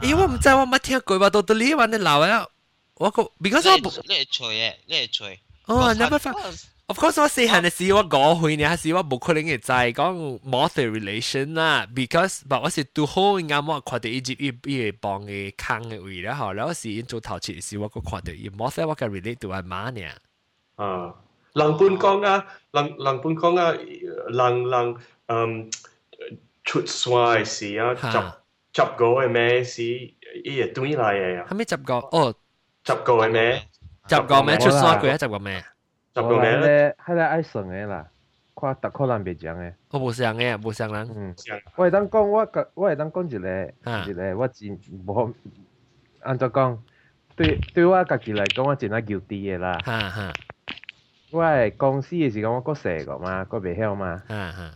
咦，我唔知我冇听过话到到呢玩你闹啊！我个，because 我你系吹嘅，你系吹。哦，never find。Of course，我细汉嘅时我讲佢呢，系时我冇可能嘅就系讲 mother relation 啦，because 但我是读好啱我看到一集一一帮嘅坑嘅位啦，后来我是做头前时我个看到一 mother 我个 relate 到阿妈呢。啊， 冷半讲啊冷冷半讲啊冷冷嗯出山诶时啊十十五诶咩事？伊诶对来诶啊还咪十五哦。十五诶咩？十五咩？出山鬼啊十五啊十五咩咧？迄个爱神诶啦看逐箍人袂像诶我无像诶无像人。嗯。我会当讲我甲我会当讲一个一个我真无安怎讲对对我家己来讲我真爱旧啲诶啦。哈哈。我係公司嘅時間，我嗰細個嘛，嗰未曉嘛。嗯嗯。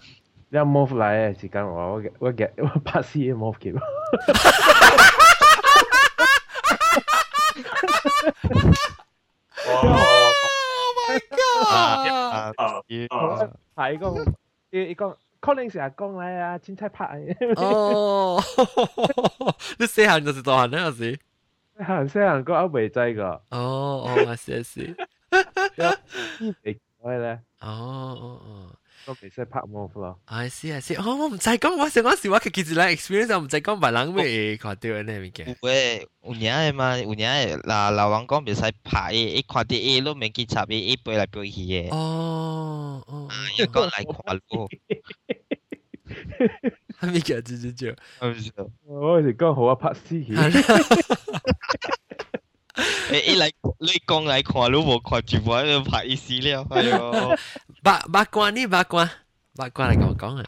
你 move 嚟嘅時間，我我我嘅我拍死嘅 move 嘅。Oh my god！係講，伊講可能成日講嚟啊，凊彩拍。哦，你細漢就是大漢呢？有時。細漢細漢個我未知個。哦哦，我試試。你可以咧。哦哦哦，都其實拍 move 咯。I see I see，哦，我唔使講，我成嗰時我其實嚟 experience，我唔使講別人咩看到呢物件。喂，有影嘅嘛？有影嘅，嗱，老王講唔使拍嘅，一看到伊都未記插嘅，一背嚟背去嘅。哦哦，一講嚟看咯。係咪叫豬豬豬？我是講好啊，拍死佢。诶，你你讲嚟看都冇看全部喺度拍意思了，系哟。八八卦呢？八卦，八卦嚟讲讲啊。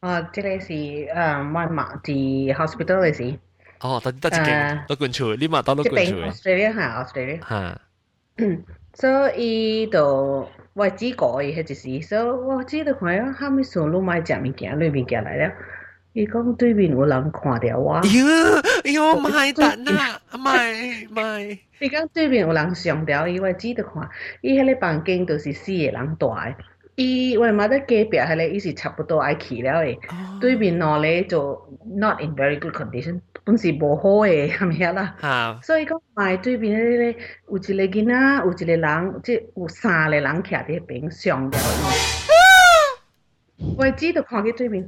啊，即系是诶，我妈喺 hospital 嘅时。哦，得得一件，都管处，你嘛当都管处。Australia 系 Australia。吓。所以就我只个嘅迄一时，所以我只就看啊，后尾上路买食物件，攞物件来了。 伊讲对面有人看着我，哟哟，买单呐，买买。伊讲对面有人上吊，伊会记得看，伊迄个房间都是四个人住诶。伊我嘛在隔壁，迄个伊是差不多爱去了诶。对面那咧就 not in very good condition，本是无好诶，[LAUGHS] 咁样啦。啊。所以讲买对面咧，有一个囡仔，有一个人，即有三个人徛伫迄边上吊伊。我会记得看去对面。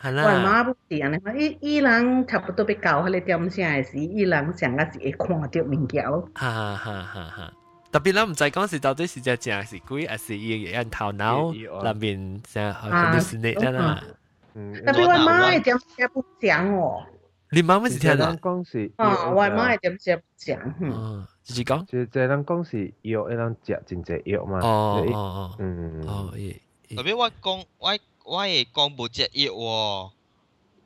系啦，外妈不点咧，伊伊人差不多被教迄个点声诶时，伊人上个是会看着面条。哈。哈哈哈哈特别咱唔知讲是到底是只正是鬼，还是伊会头脑那边先去迪士尼啦。特别外妈诶点声不讲哦。你妈妈是听人讲是，啊，外妈诶点声不讲。嗯，就是讲，就是人讲是药，一人食真济药嘛。哦哦哦，嗯哦，特别外公外。我也讲不介意喔。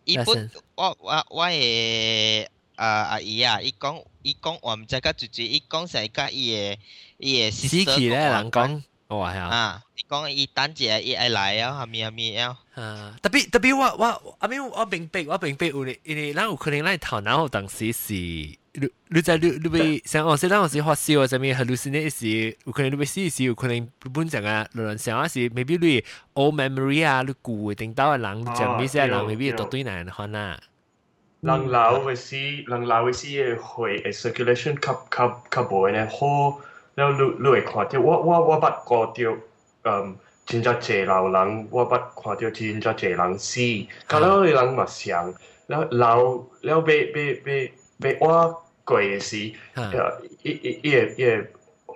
伊不，我我我也啊阿姨啊，伊讲伊讲我们这个姐姐，伊讲是个伊个伊个 sister 讲。哦係啊，啊，你講伊等者伊會來啊，後面後面啊。啊，特別特別我我，阿邊我明白我明白有咧，因為咱有可能咱頭腦當時是，你你在你你被像我時咱有時發燒啊，啥物 hallucinate 時，有可能你被死時，有可能本陣啊，有人想啊是 maybe 你 old memory 啊，你舊嘅頂到嘅人，你講咩嘢人 maybe 都對難看啊。人老嘅死，人老嘅死嘅血嘅 circulation 較較較無咧好。然你你会看到，我我我捌看到，嗯，真正济老人，我捌看到真正济人死，噶老人嘛想，了老了被被被被我鬼死，呃，一一一个一个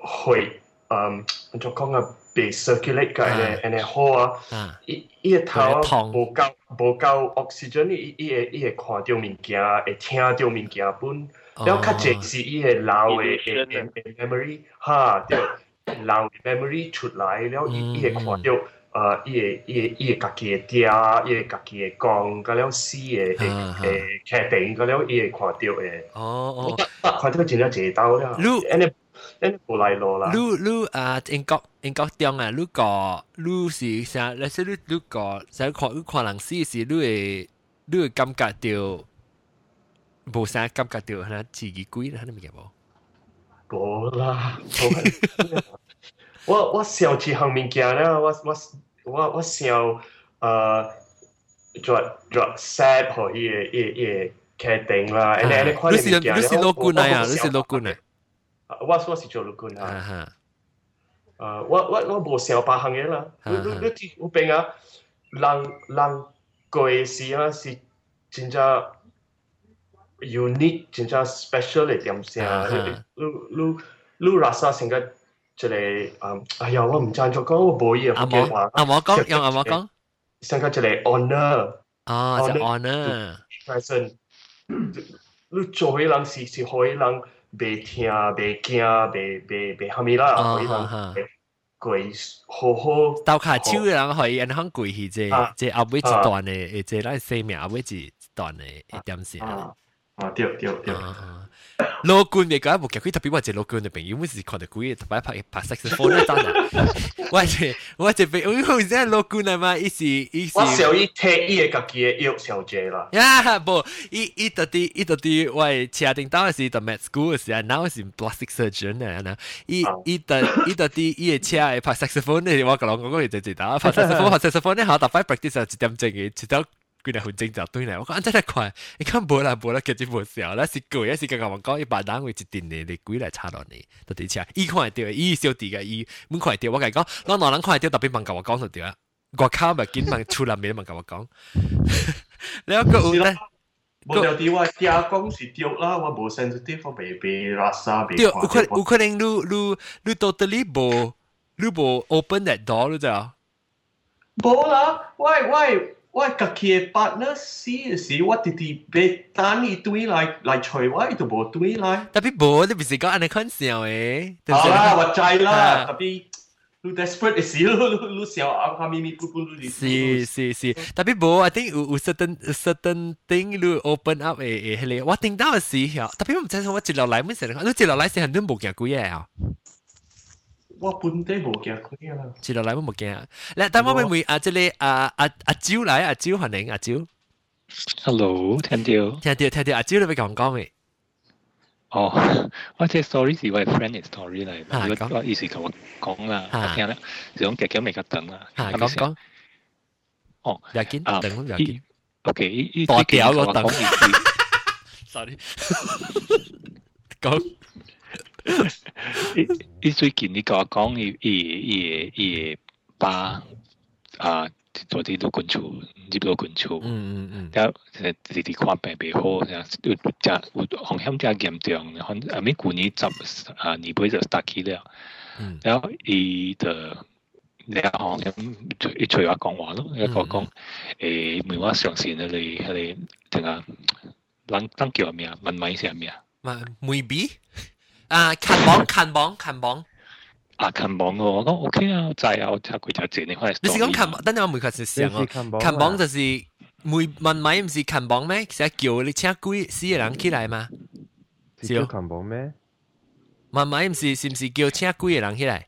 血，嗯，就讲啊被 circulate 个，安尼安啊好啊，一一头无够无够 oxygen，一一一会看到物件，会听到物件本。了較濟是伊個老诶诶诶 memory，哈，對，老嘅 memory 出来了，伊伊個看到。呃，伊個伊個伊個家己诶爹，伊個家己嘅講，咁了死嘅誒誒劇定，咁了伊個看到诶。哦哦，看到真係濟到了。你安尼安尼無來路啦。你你啊，英國英國中啊，你個你是啥？你說你如果想看你看人死時，你會你會感覺到无啥感觉到，系自己鬼啦，系咪嘅无？无啦，我我笑一项物件啦，我我。我我想呃，做做 set 可以也也决定啦，诶你你看你是你是老官啊，你是老官啊，我我是做老官啊，诶我我我无想八项嘢啦，你你你知有边啊，人人过时啊是真正 Unique 真正 special 嘅點先啊，你你你 rasa 成個。即係誒，哎呀，我唔贊助講，我冇嘢福建話。阿我講，用阿我講。上個即係 honor。啊，就 honor。person，你做嘅人是是可以人未聽、未驚、未未未蝦米啦，可以人跪好好。鬥卡超嘅人可以人肯跪去，即即後尾一段嘅，即咱生命後尾一段嘅一點先。啊，对对对。老官嘅讲冇夹佢特别话只老官嘅朋友，每时看到佢特别拍拍 saxophone 咧，真系。我系我系俾我好似老官啊嘛，伊是伊是。我小伊睇伊嘅家己嘅幼小姐啦。呀，不，伊伊特啲伊特啲我系车定当时读 med school 嘅时候，now 是 plastic surgeon 啊，嗱，伊伊特伊特啲伊嘅车系拍 saxophone 咧，我讲讲讲就知道，拍 saxophone 拍 saxophone 咧，好特别 practice 系一点钟嘅，直到。 几日分钟就对嚟，我讲真系快，你看无啦无啦，其实无笑，那是攰，一是刚刚我讲一百单位一定你你几来差到你，到底车，伊看到，伊小弟嘅伊，唔看到，我讲讲，攞两人看到特别问甲我讲就对啦，我靠咪紧问出嚟面问甲我讲，你有个有咧。冇条啲话加工是掉啦，我冇 sensitive 我未被拉沙被。掉，有可有可能你你你 totally 冇你冇 open that door 你知啊？冇啦，喂喂。 我家己嘅 partner 死嘅时，我直直被单一堆来来催我，都无堆来。特别无，你唔是讲安尼看笑诶？好啦，我知啦，特别。你 desperate 嘅时，你你笑啊，下咪咪咕咕你。是是是，特别无，I think 有有 certain certain thing 你 open up 诶诶，迄个我听到嘅时候，特别唔知我接落来乜事，你接落来时很多冇见过嘢啊。 我本地冇惊佢啦。接落嚟我冇惊。嚟，等我咪会啊，即系啊啊阿蕉嚟，阿蕉欢迎阿蕉。Hello，听到。听到听到，阿蕉你咪讲讲未？哦，我只 story 是我 friend 嘅 story 嚟，如果我意思同我讲啦，我听啦，就讲夹夹未够等啦。讲讲。哦，又见等咁又见。OK，依依我掉个等。Sorry，讲。 [LAUGHS] 你最近你甲我讲，伊伊伊伊爸啊，昨天都滚出，入多滚出，嗯嗯嗯，然后弟弟看病不好，然后又加有风险加严重，然后阿咪去年十啊，你不会就打起了，嗯，然后伊的。你啊，我咁一除话讲话咯，一个讲诶，梅花上线啊，你你点啊？冷冷叫咩啊？问问一下咩啊？问梅鼻。啊，近榜近榜近榜。啊，近榜我讲 OK 啊，就系我睇佢就借你开。你是讲近榜？等阵我每个是想哦，近榜就是每问米唔是近榜咩？成日叫你请几四个人起来嘛？是叫近榜咩？问米唔是是唔是叫请几个人起来？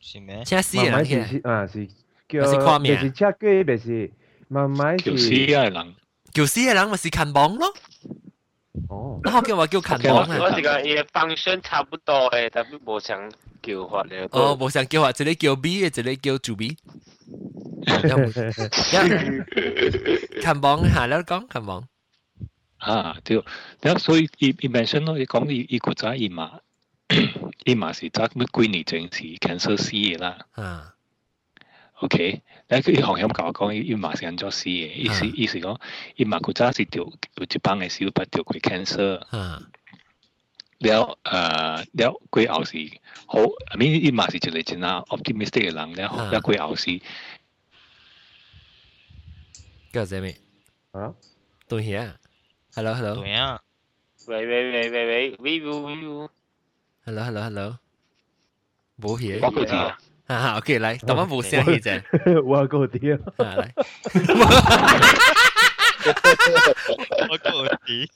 是咩？请四个人起来啊，是叫是看咩？是请几个是问米叫四个人，叫四个人咪是近榜咯。 哦，然后叫我叫砍光啊！我这个也方向差不多诶，但是无想叫法了。哦，无想叫法，这里叫 B，这里叫 To B。[LAUGHS] 砍光下了讲砍光。啊，对，那所以一一本身咯，讲一一个在一码，一码 [COUGHS] 是咱们闺女正是 cancer 啦。啊。OK，咧佢行业甲我讲，伊嘛是安怎死嘅，意思意思讲，伊嘛古早是掉有一帮嘅小不掉佢 cancer，了诶了佢后是好，I mean 伊嘛是一个真啊 optimistic 嘅人，了了佢后是。叫咩名？啊？对呀，hello hello。对呀。喂喂喂喂喂喂喂。 hello hello hello。冇嘢。我佢知啊。 啊，OK，嚟，等我冇声气啫。我嗰啲啊，嚟。我嗰啲，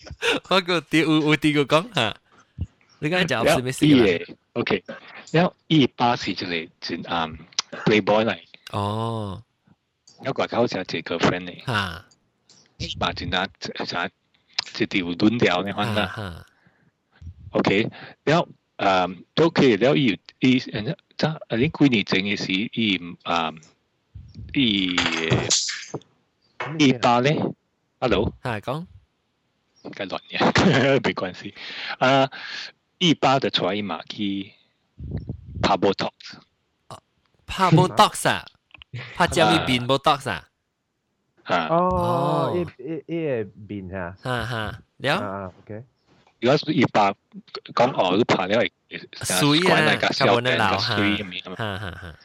我嗰啲有有啲个讲吓。你刚才讲是咩事啊？OK，然后一八是就系真啊 playboy 嚟。哦。有个好似系个 friend 嚟。吓。嘛真啊，就就条轮调呢，反正。OK，然后诶都可以了，伊伊诶。 这呃，你几年整的是一啊一一八呢？Hello，嗨，讲该乱呀，没 [LAUGHS] 关系啊。一八的出来嘛，去 Pablo [LAUGHS] Talks，Pablo Talks 啊，他叫你 Pablo Talks 啊。哦，一一一边哈，哈哈，聊，OK。如果伊爸讲哦，都拍了系。水啊，较冇得闹水咁样。吓吓吓。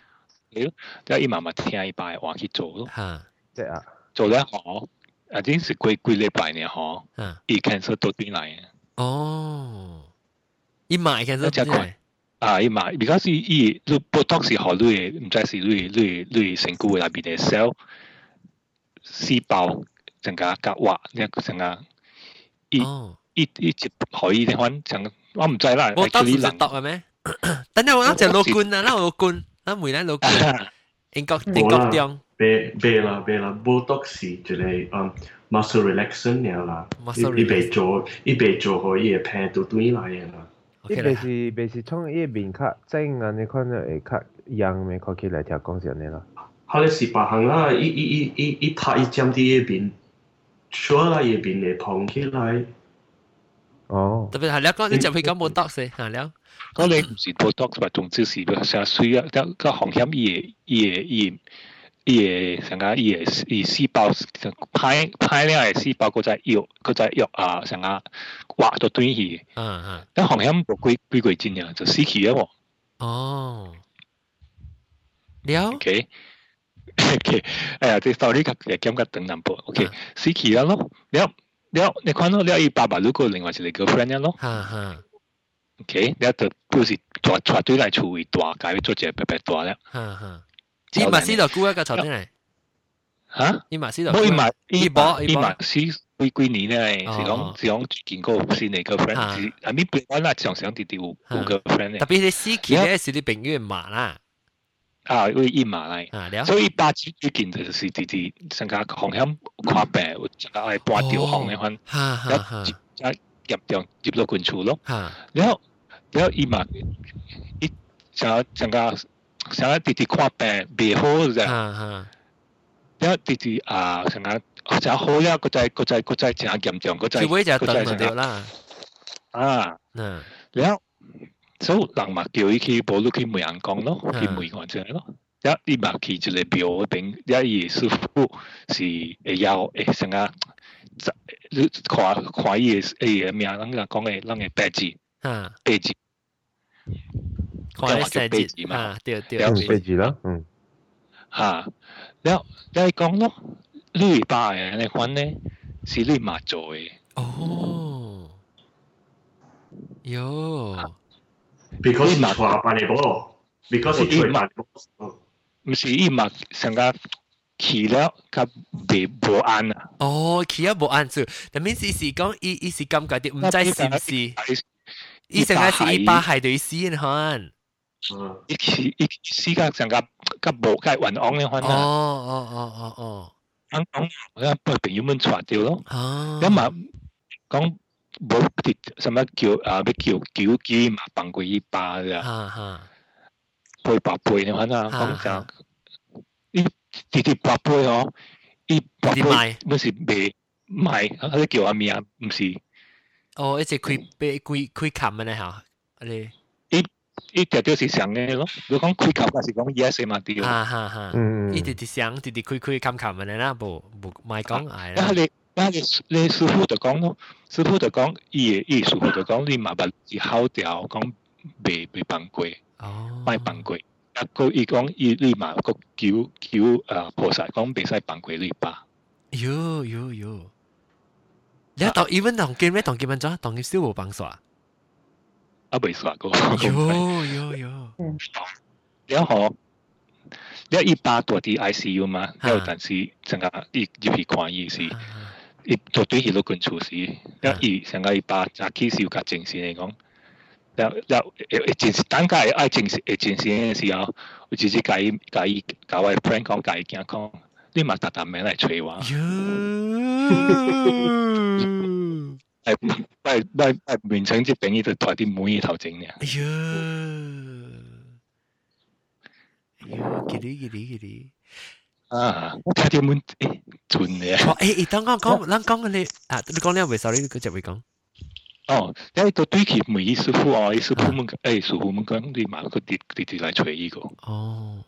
屌，即系伊妈妈听伊爸话去做咯。吓，即系啊，做咧好，啊，真是几几礼拜呢嗬。吓，伊 cancel 到转嚟。哦，伊妈 cancel 转嚟。啊，伊妈，而家是伊，你不当时学你，唔知是你你你成个入边嘅 cell 细胞成个夹滑，一个成个伊 伊伊接可以嘅话，成我唔知啦。我当时就读系咩？等阵我一只老官啊，啦老官，啦梅咧老官，英国英国中。别别啦别啦，Botox 就系嗯 muscle relaxation 嘅啦，伊被做伊被做可以平到对来嘅啦。伊别是别是从伊面较正啊，你看到会较样咪看起来条讲是安尼啦。 佢哋是白行啦，伊伊伊伊伊拍伊针啲嘢边，出来嘢边嚟捧起来。 哦，特别系你讲你就去讲冇得死系了。嗰你唔是 botox 吧，总之是成水啊，个个红险伊伊伊伊成个伊伊细胞派派了嘅细胞，佢在药佢在药啊，成个挖到断去。嗯嗯。但红险冇几几个钱啊，就死去咗喎。哦。了。OK。OK，哎呀，这 story 个也讲个等淡薄。OK，死去咗咯，了 了，你看到了伊爸爸如果另外一個 girlfriend 咯。哈哈。OK，你就就是帶帶對來厝位大，改做一個白白大了。哈哈。伊嘛死就估一個頭先嚟。嚇？伊嘛死到。冇伊嘛伊冇伊嘛死幾幾年咧？是講是講見過新嘅 girlfriend，是啊咪本來啦常常啲啲有 girlfriend 特別你死期咧是你朋友嘛啦。啊，因为印马来，啊、所以巴基最近就是滴滴，增加风险跨病，增加爱拔掉风险，哈哈哈，加入掉入到滚出咯，哈，然后然后伊马一想要增加想要滴滴跨病别好噻，哈哈，然后滴滴啊想要加好呀，国在国在国在增加严重，国在国在增加啦，啊，嗯，然后。所以人嘛叫伊去无路去问人讲咯，去问看者咯。一伊嘛去一个庙嗰边，一伊师傅是会晓会成个，你看看伊个伊个名，人个讲个人个八字，八字，看伊八字嘛，对对，八字啦，嗯，吓，了了伊讲咯，你爸嘅你款咧是你妈做嘅。哦，哟。 because 伊拖办嘅波，because 伊拖办嘅波，唔是伊嘛成个去了，佢未无安啊。哦，去了无安住，但面是是讲伊伊是感觉啲唔知是唔是，伊成个是伊把系对死人看。伊去伊死个成个个无个运昂嘅看啊。哦哦哦哦哦。讲讲，我俾朋友们传掉咯。哦。咁嘛讲。 冇啲什么叫啊？咩叫叫机嘛？bằng 过一百嘅，倍百倍你睇啊，讲就呢啲啲百倍哦，呢百倍乜是未卖？嗰啲叫阿咩啊？唔是。哦，一只开俾开开冚嘅咧吓，你呢呢条条是上嘅咯。如果讲开冚，还是讲 yes 嘛啲。哈哈哈，嗯，呢啲啲上，啲啲开开冚冚嘅咧啦，冇冇卖讲系啦。 那你你師傅就講咯，師傅就講，伊嘅伊師傅就講，你麻煩是好掉，講未未辦過，賣辦過。啊，佢伊講伊你嘛個叫叫啊菩薩講未使放過你吧。有有有，你當 even 當見咩當見乜咗？當佢少冇幫手啊？啊，未刷過。有有有。然後。你一百多啲 ICU 嘛，然後但是成個一入去看醫是，一做对佢都根处是，然后伊成个一百扎起是有较精神嚟讲，然后然后诶精神等下爱精神诶精神嘅时候，我直接甲伊甲伊甲我 friend 讲甲伊惊讲，你嘛特特名嚟催我。系系系系面请即等于就台啲妹头整嘅。哎呀！吉哩吉哩吉哩。 啊！我睇条门诶准嘅。哦诶诶，等我讲，咱讲你啊，你讲你未？sorry，佢就会讲。哦，因为都对佢每一师傅哦，师傅们诶师傅们讲你嘛，佢直直直来吹呢个。哦。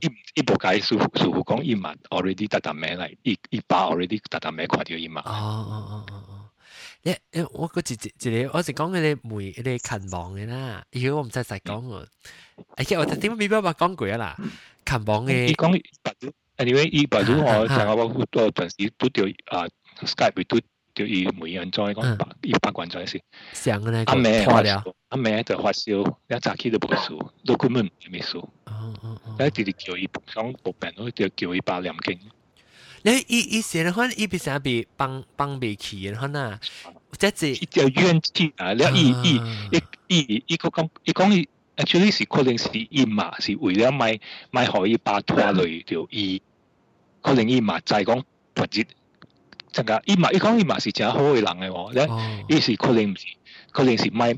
伊伊无解师傅师傅讲伊嘛 already 特特名嚟，伊伊把 already 特特名看到伊嘛。哦哦哦哦哦。诶诶，我个一一个，我是讲嗰啲梅嗰啲近望嘅啦。如果我唔使实讲喎，诶，我就点解冇办法讲过啊啦？近望嘅。伊讲白如 ，anyway，伊白如我成個我嗰陣時都掉啊 Skype 都掉伊梅人再講白，伊八關在先。上嘅咧，阿妹發燒，阿妹就發燒，一早起都冇數，都根本未數。哦哦哦。一直直叫伊講薄病，我就叫伊八兩斤。你以以前的話，伊邊成被幫幫被起的話呐，即係一條怨氣啊！你伊伊伊伊伊個講伊講伊，actually 是可能是伊嘛是為了買買可以把拖累條伊，可能伊嘛就係講或者真個伊嘛伊講伊嘛是真好嘅人嘅喎，咧伊是可能唔是，可能是買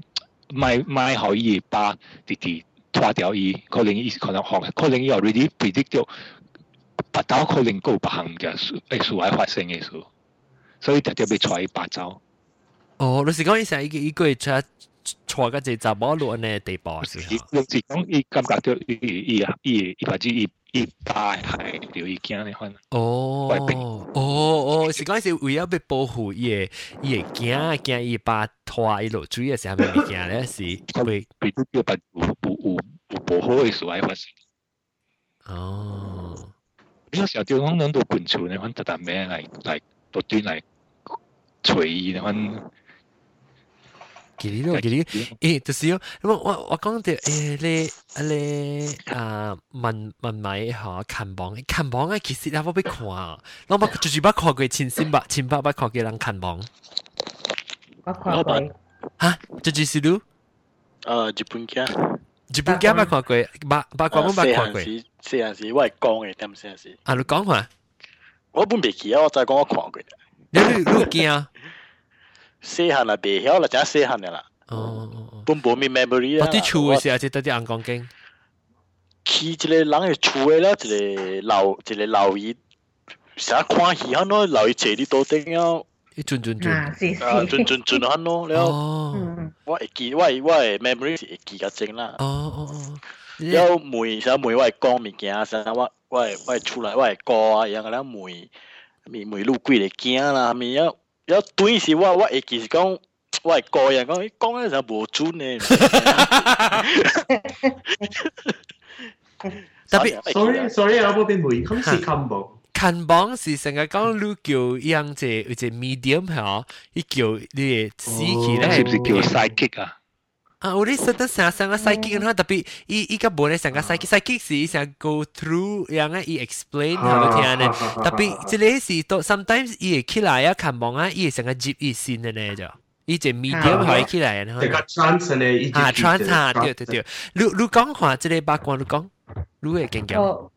買買可以把啲啲拖掉伊，可能伊可能學，可能伊 already predict 到。八刀可能夠別項嘅事，誒事會發生嘅事，所以特特別出八招。哦，你是講伊成一個一個月出錯個只查某路安尼地步是？有時講伊感覺到伊伊伊伊或者伊伊爸系条伊惊咧款。哦哦哦，是讲是为咗要保护伊嘅伊嘅惊惊伊爸拖伊落水嘅时候，咪物件咧是会被都叫把有有有有保护嘅事会发生。哦，呢个时候叫讲两度滚出咧，款特特咩嚟嚟到端嚟随意咧 款。記哩咯，記哩，誒，就是哦，我我我講到誒你你啊問問咪嚇看榜，看榜啊，其實我要看，我冇就是捌看過千千百千百捌看過人看榜。我看過。嚇，這就是咯。誒，日本嘅。日本嘅捌看過，捌捌講我捌看過。四陣時我係講嘅，點四陣時。啊，你講下。我本未記啊，我再講我看過。你你你驚啊？细汉啦，未晓啦，真细汉嘅啦。哦，本冇咩 memory 啊。我啲厝嘅时候就得啲硬讲经。去一个人嘅厝嘅啦，一个老一个老姨，成日看戏吓咯，老姨坐啲桌顶啊。一转转转。啊，是是。啊，转转转吓咯，了。哦。我会记，我我嘅 memory 是会记较正啦。哦哦哦。了梅，成梅我系讲物件，成我我系我系出来我系歌啊，样嘅啦梅，梅梅路几个惊啦，咪了。 有对时我我会记是讲，我系个人讲，讲咧就无准嘅。特别，sorry sorry，我冇变梅，咁是看榜。看榜是成日讲你叫样只有只 medium 系伊叫你死去咧，是不是叫 psychic 啊？ 啊，有啲识得成成个 psychic 啦，特别伊伊个无咧成个 psychic，psychic 是伊成 go through 样啊，伊 explain 下你听咧，特别即系是到 sometimes 伊会起来啊，看网啊，伊会成个接伊线嘅咧就。伊只 medium 可以起来，然后个 trans 咧，啊 trans 啊，对对对，你你讲话即系八卦，你讲，你会劲强。我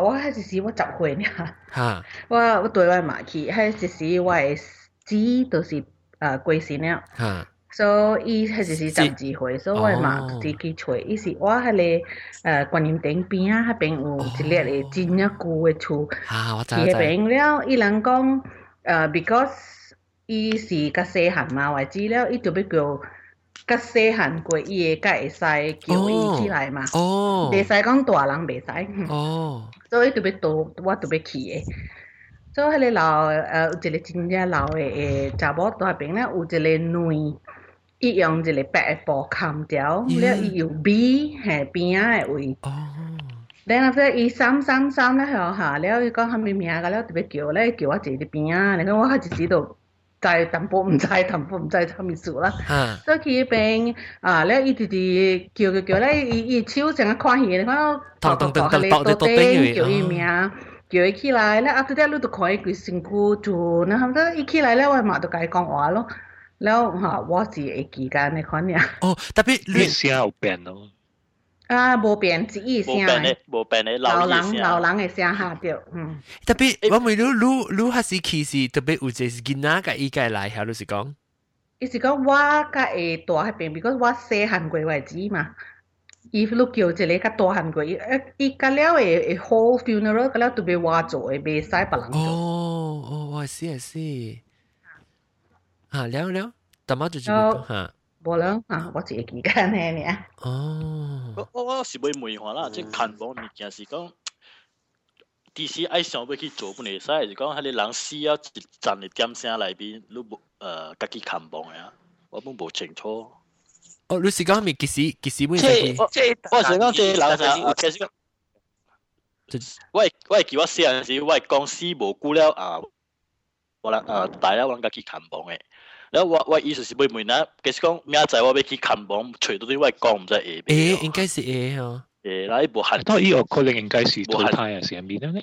我迄一时我十岁呢，哈，我我对我嘛去，迄一时我嘅姊就是诶过身了，哈。 所以伊迄就是十二歲，所以我嘛自己找。伊是我迄个呃观音顶边啊，迄边有一列诶真一旧诶厝。伊迄边了，伊人讲呃，because 伊是較細漢嘛，我知了，伊就要叫甲细汉过，伊會較會使叫伊起来嘛。哦。袂使讲大人袂使。哦。[LAUGHS] 所以特别多，我特别去诶。所以迄个老呃有一个真正老诶诶查某大边咧，有一个女。伊用一个白布冚掉，了伊有米係邊仔嘅位。哦。然後咧，伊三三三咧向下，了伊講蝦米名个，了特别叫咧叫我坐啲邊仔，你講我係知道，在淡薄唔知，淡薄唔知蝦米事啦。嗯。所以佢边啊，了伊直直叫叫叫咧，伊伊手成日看戲，你講咚咚咚咚咚咚咚叫伊名。叫伊起来咧，啊！對啲你都可以佢身軀做，然後咧伊起来咧，我嘛就甲伊講話咯。了哈，我是会记得那款呀。哦，特别你声有变咯。啊，无变，一声。无变的，无变的，老人老人的声下着，嗯。特别，我咪如如如还是其实特别有只是囡仔个伊个来，遐就是讲。伊是讲我甲会大迄边，because 我细汉过为止嘛。伊你叫一个较大汉过，伊伊甲了会会 whole funeral 甲了特别我做，会袂使别人做。哦哦，我是是。是。啊，了了，大妈就系吓。无啦，啊，我自己间嘅呢。哦。我我我是袂问话啦，即看网物件是讲，啲时爱想要去做本会使，是讲迄个人死啊一站嘅点声内边，你无呃家己看网嘅啊，我本无清楚。哦，你是讲咪其实其实本即即我是讲即人啊，其实我我记我细阵时，我讲死无久了啊， 我啦啊大了我家己看网嘅。然后我我意思是问问啦，其实讲明仔载我要去看网，找到啲我讲唔知会诶，应该是会哦。诶，嗱，部限，都依个可能应该是淘汰啊，上面咧。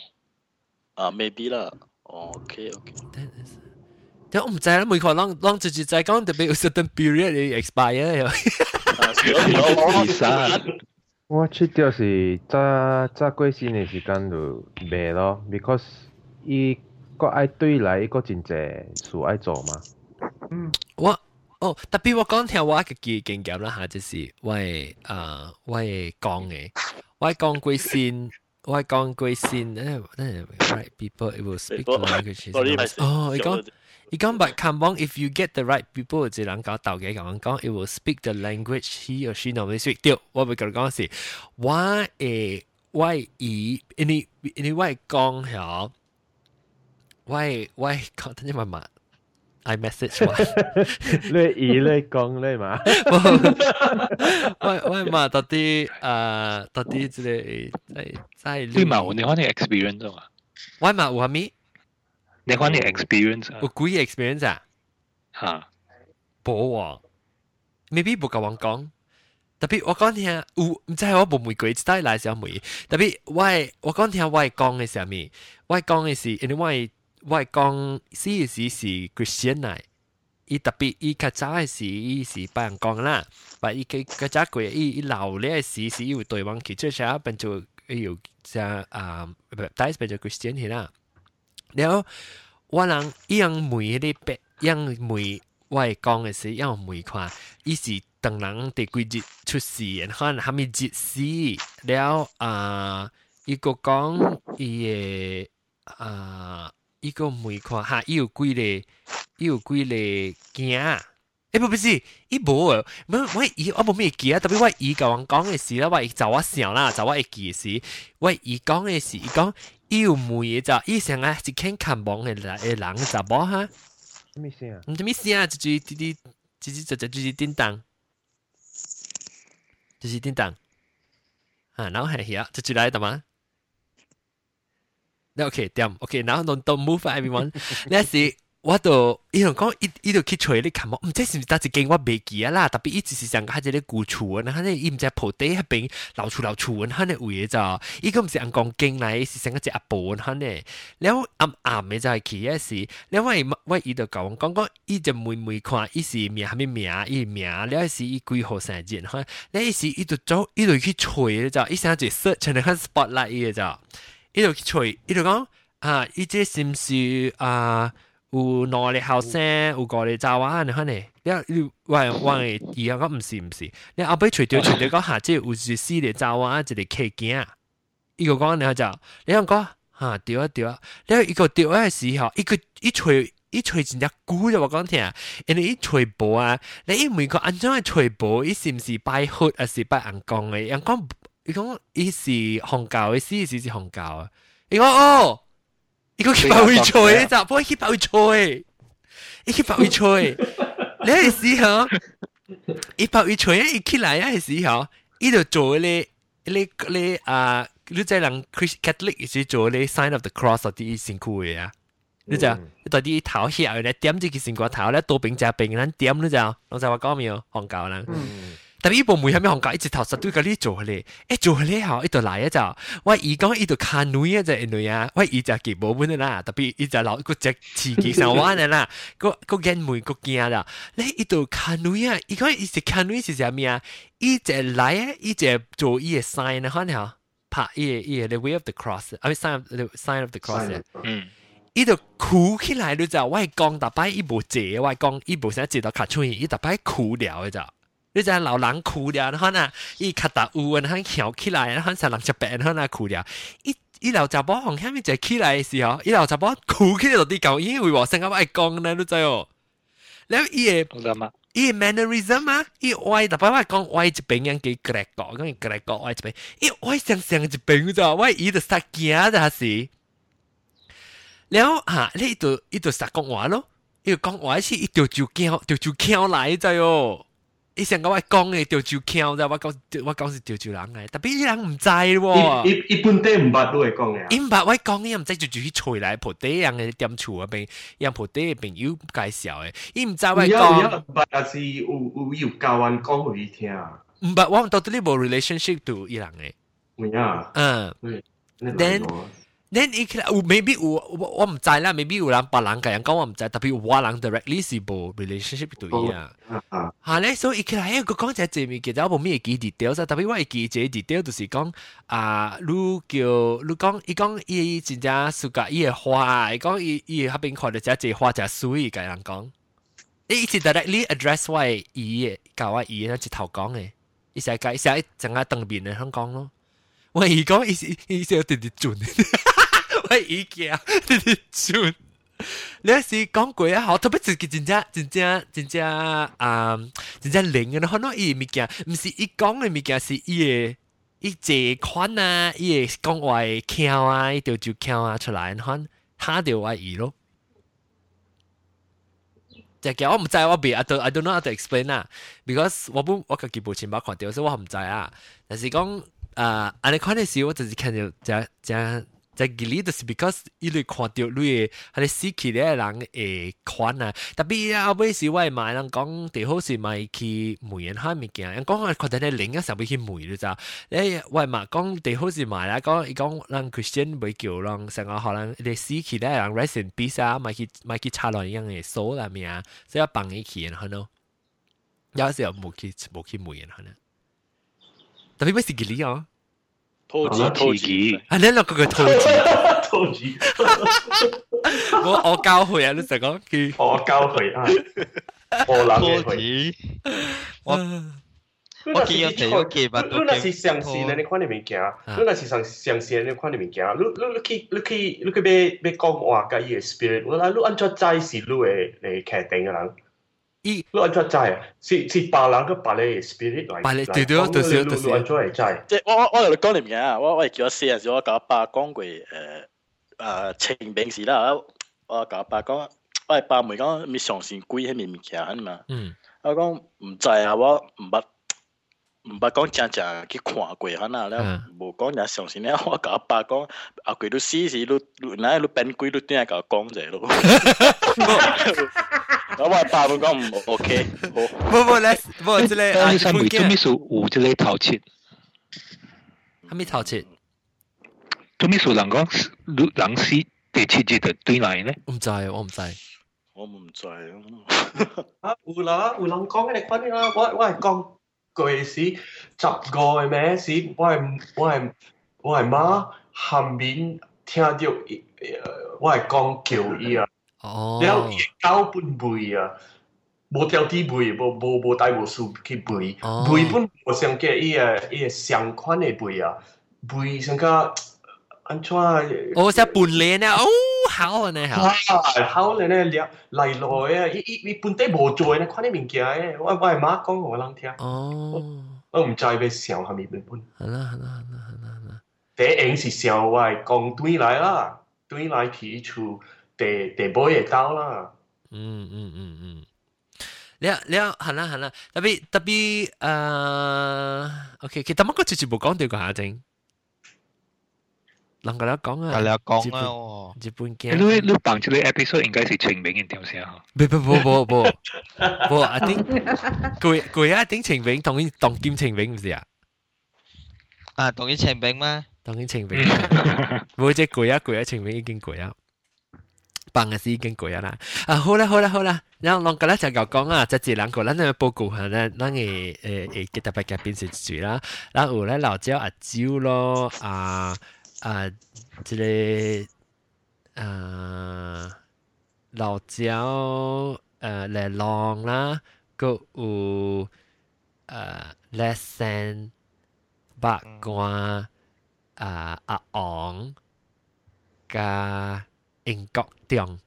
啊，maybe 啦。OK OK。但我唔知啦，每个人人直接在讲特别有 certain period 嘅 expire 又。我去掉是早早过身嘅时间就未咯，because 伊 個愛對來一個真濟事愛做嘛。嗯，我哦，特別我講聽我嘅經經驗啦嚇，就是我誒啊，我誒講嘅，我講過先我講貴先，誒誒，right people it will speak the language. 哦，你講。伊講 but come on if you get the right people，即人講鬥嘅講講，it will speak the language he or she normally speak。對，我咪講講是，我誒我以因為因為我講嚇，我我讲等阵慢慢。I message 嘛，你以你讲你嘛，我我嘛到底诶到底即系在在你嘛有你可能 experience 嘛，我嘛有啥咪？你可能 experience 有几 experience 啊？吓，冇喎，maybe 冇甲我讲。特别我讲听有，唔知我冇玫瑰带来时候玫，特别我我讲听我讲嘅时候咪，我讲嘅是因为 我。我讲时时是 Christian 嚟，伊特别伊较早嘅时伊是别人讲啦，但伊佢较早过伊伊老咧时时伊会对方去，即系变做有只啊，唔系，但系变做 Christian 去啦。然后我人伊样梅啲白，样梅我系讲嘅时，样梅看，伊是等人第几日出世，然后还没节死，然后啊，伊个讲伊嘅啊。 伊个门看哈，伊有几咧，伊有几咧惊。哎、诶，不不是，伊无诶，我我伊我无咩记啊，特别我伊甲讲诶事啦，伊找我想啦，找我会记时，我伊讲诶时，伊讲伊有妹诶，就伊想啊，一看看望诶人诶人查某哈，什么声啊？什么声啊？就是滴滴，就是就是叮当，就是叮当，啊，然后还遐，就就来的吗？Okay, damn. Okay, now don't move everyone. [LAUGHS] Let's see. 我都伊度講，伊伊度去找你看冇，唔知是唔是搭一間我未記啊啦，特别伊只是上個喺隻古厝啊，佢哋伊唔知鋪底喺邊老厝老厝啊，佢哋位咋，伊個唔是人講經嚟，是成個隻阿婆佢哋，然后暗暗嘅就係去嘅事，然後我我伊度講講講，伊就每每看，伊是名係咩名，伊名，然後是伊幾號生日，嚇，然後是伊度走，伊度去找嘅咋，伊成隻 search 嚟看 spotlight 嘅咋。伊就去吹，伊就讲啊，伊這是毋是啊？有兩個後生，有個個查某你看呢？你你喂喂，伊講唔是唔是？你后尾吹掉吹掉講下，即有是四個查某一個客件。伊個講你就，你講講嚇掉啊掉啊！你一個掉嘅時候，一個一吹一吹真正久就我讲听，因為一吹波啊，你一每个安怎嘅吹波，伊是毋是擺血還是擺硬講嘅？人講。伊讲伊是红教嘅，是是是红教啊！伊讲哦，伊讲去白会吹，就不会去白会吹，伊去白会吹。你系时候，伊白会吹，伊起来啊系时候，伊就做咧咧咧啊！你即系人 Christ Catholic 是做咧 sign of the cross 嗰啲辛苦嘅啊！你就你到啲头壳咧点住佢成个头咧，多饼就饼，咱点你就，我就话讲咩红教啦。 特别呢部梅系咩行家一直头实都嗰啲做咧，诶做咧吓，呢度嚟一就，我而讲呢度看女啊就系女啊，我而就结冇本啦，特别呢就留个只刺激上玩嘅啦，个个眼梅个惊啦，你呢度看女啊，而讲呢只看女是咩啊？呢只嚟啊，呢只做呢个 sign 啊，可能拍呢个呢个 the way of the cross，啊 sign of the sign of the cross，嗯。伊就哭起来了就，我系讲大摆伊部借，我系讲伊部成日借到卡出去，伊大摆哭了嘅就。 你知老人哭了，然后呢，伊卡达乌，然后翘起来，然后三人就白，然后哭了。伊伊老查甫从下面就起来的时候，伊老查甫哭起来就地狗，因为我加坡爱讲呢，你知哦。然后伊个，伊个 mannerism 啊，伊歪，大伯话讲歪一边，人给格来讲，跟格来讲歪一边，伊歪想想一边，你知道，歪伊就杀惊的还是。然后哈，你就一就杀讲话咯，伊讲话是伊就就叫，就就叫来，知哦。伊成个我讲嘅条就桥咋，我讲我讲是条就人嘅，特别啲人唔知喎。一一般啲唔捌都会讲嘅。伊唔捌我讲嘅，唔知就就去吹来铺底人嘅店厝嗰边，人铺底嘅朋友介绍嘅，伊唔知我讲。唔捌但是有有有教人讲俾伊听。唔捌我到底冇 relationship 到伊人嘅。唔呀。嗯。then then 伊起來有 maybe 有我我唔知啦，maybe 有人別人嘅人講我唔知，特別我人 directly 是冇 relationship 對伊啊。嚇咧，所以伊起來誒個講隻字面其實我冇咩記 detail，特別我記隻 detail 就是講啊，你叫你講伊講伊真正暑假伊嘅花，伊講伊伊喺邊看到隻隻花隻水嘅人講，伊是 directly address 我嘅伊嘅教我伊咧直頭講嘅，伊成日伊成日整下當面嚟香港咯。我伊講伊伊是有直直轉，我伊驚直直轉。你是讲鬼啊？好特别自己真正真正真正啊，真正靈嘅，可能伊物件，毋是伊讲的物件是伊嘅。伊借款啊，伊會講話橋啊，伊就就橋啊出來，看他就話伊咯。即係我唔知，我別 I don't I don't know how to explain 啊，because 我本我個基部钱包看到，所以我唔知啊。但是讲啊，安尼看嘅時候，我就是看到只只。在吉利就是 because 伊类看到你嘅，系你死去咧人会款啊，特别啊，尾时我买人讲最好是买去梅园下物件，人讲我觉得咧另一时候要去梅了咋，诶我嘛讲最好是买啦，讲伊讲人 Christian 袂叫人成个可能你死去咧人 rest in peace 啊，买去买去插落样嘅数啦咩啊，所以要帮伊去然后呢，有时候冇去冇去梅园可能，特别尾是吉利哦。 偷鸡偷鸡，啊！你两个个偷鸡，偷鸡，我我教佢啊！你成讲佢，我教佢啊，我谂佢，我我见有睇有记吧，你那是相信你看你物件，你那是相相信你看你物件，你你你去你去你去要要讲话甲伊个 spirit，我话你按怎知是你嘅嚟决定嘅人。 伊你安怎知啊？是是別人個別你 spirit 來，別你對對，就是就是。安怎會知？即係我我我同你講你名啊！我我叫我四我甲我爸講過誒誒情病時啦，我甲我爸講，我爸咪講咪相信鬼迄面物件嘛。嗯。我講唔知啊，我唔捌唔捌講正正去看過嚇呐，咧無講人相信咧。[LAUGHS] 我甲我爸講，阿鬼都死死，你你哪你變鬼，你點解甲我講者咯？我话爸会讲唔 OK，好。唔唔咧，唔即系啊，三妹做咩数有即系头切？系咪头切？做咩数人讲人死第七节就对嚟咧？唔知，我唔知。我唔知啊！有啦，有人讲嘅你讲啦，我我系讲句是十个嘅咩是，我系我系我系妈后面听到，我系讲叫伊啊。 哦，了狗本背啊，無條啲背，無無無帶無數去背，背本無上嘅伊個伊個相款嘅背啊，背上個安怎？哦，只半臉啊，[TSK] 哦，好啊呢，好，好咧呢，嚟嚟來啊，伊伊伊本地無做呢，看啲物件嘅，我我係媽講我人聽，哦，我唔知要笑係咪本本。係啦係啦係啦係啦第一是笑我係講對來啦，對來提出。地地波嘢交啦。嗯嗯嗯嗯。你你系啦系啦，特别特别诶，OK，其实乜个直接冇讲到个下整。人家讲啊，人家讲啊，日本嘅。你你绑住你 episode 应该是清明嘅条先吓。不不不不不不，阿丁佢佢阿丁清明同佢当剑清明唔是啊？啊，当佢清明咩？当佢清明，冇只攰啊攰啊清明已经攰啊。 棒嘅事已经过咗啦。啊，好啦好啦好啦，然后啷个咧就讲讲啊，即系两个咱嘅报告下咧，咱嘅诶诶嘅特别嘅变成住啦，然后咧老椒阿椒咯，啊啊，即系啊老椒诶嚟浪啦，个有诶 lesson 白瓜啊阿昂加。 英国中。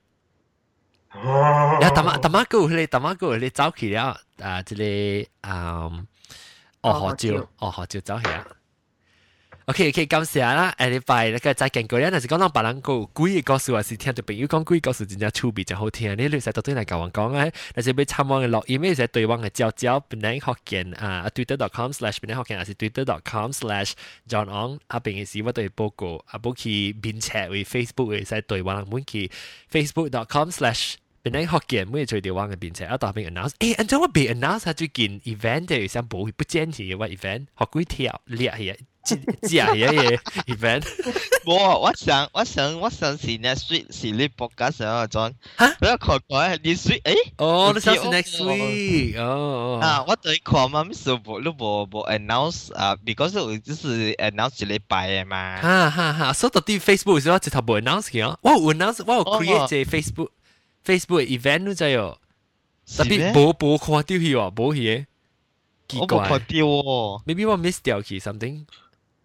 然后淡妈淡妈哥你淡妈哥你走去了啊，即个啊，哦河照哦河照走去啊。 OK OK，感謝啦，下禮拜那個再見過啦。但是講到別人講鬼嘅故事，還是聽到朋友講鬼故事真正趣味真好聽。你你使到對嚟教我講啊，但是要參網嘅錄音，咩係對網嘅招招，本來學見啊，twitter.com/slash 本來學見，還是 twitter.com/slash John On 啊，邊嘅時我都會報告，啊，冇去編輯為 Facebook 嘅使對網，冇去 facebook.com/slash 本來學見，冇去對網嘅編輯，啊，當邊 announce，誒，按照我被 announce 下最近 event 嘅想冇不堅持嘅話 event，好鬼跳叻嘅。假嘢嘢 event。冇，我想我想我想是 next week 是你 podcast 上個 John。嚇？我要看看 this week，誒？哦，你想是 next week？哦。啊，我對看嘛，咪是冇你冇冇 announce 啊，because 我就是 announce 一禮拜嘅嘛。哈哈哈，所以到底 Facebook 時候直頭冇 announce 嘅。我有 announce，我 create 隻 Facebook Facebook event 都真有。特别冇冇看到佢喎，冇嘢。奇怪。我冇看到喎。Maybe 我 miss 掉佢 something。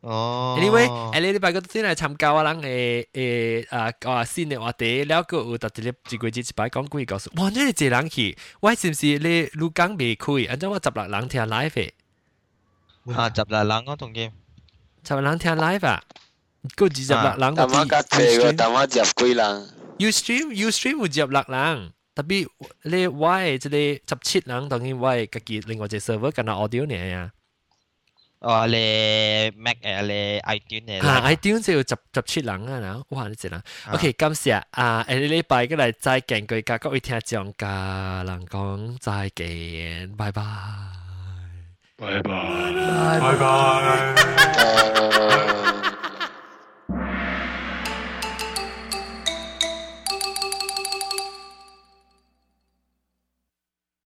哦，anyway，诶你礼拜嗰先嚟参加我人诶诶啊啊新嘅话题，了个有特啲咧自己一摆讲几个数，哇！你哋这人去，我是唔是你录讲未开？按照我十六人听 live 嘅，啊十六人我同佢，十六人听 live 啊，个二十六人个。但我夹几个，但我入几人 ？You stream you stream 有十六人。特别你我诶即系十七人，当然我系家己另外一个 server 跟到 audio 呢呀。哦，你 Mac 诶，你 iTunes 诶。啊，iTunes 就要十十七人啊，嗱，哇，你知啦。OK，感谢啊，诶，礼拜过嚟再见佢家各位听众家人讲再见，拜拜。拜拜。拜拜。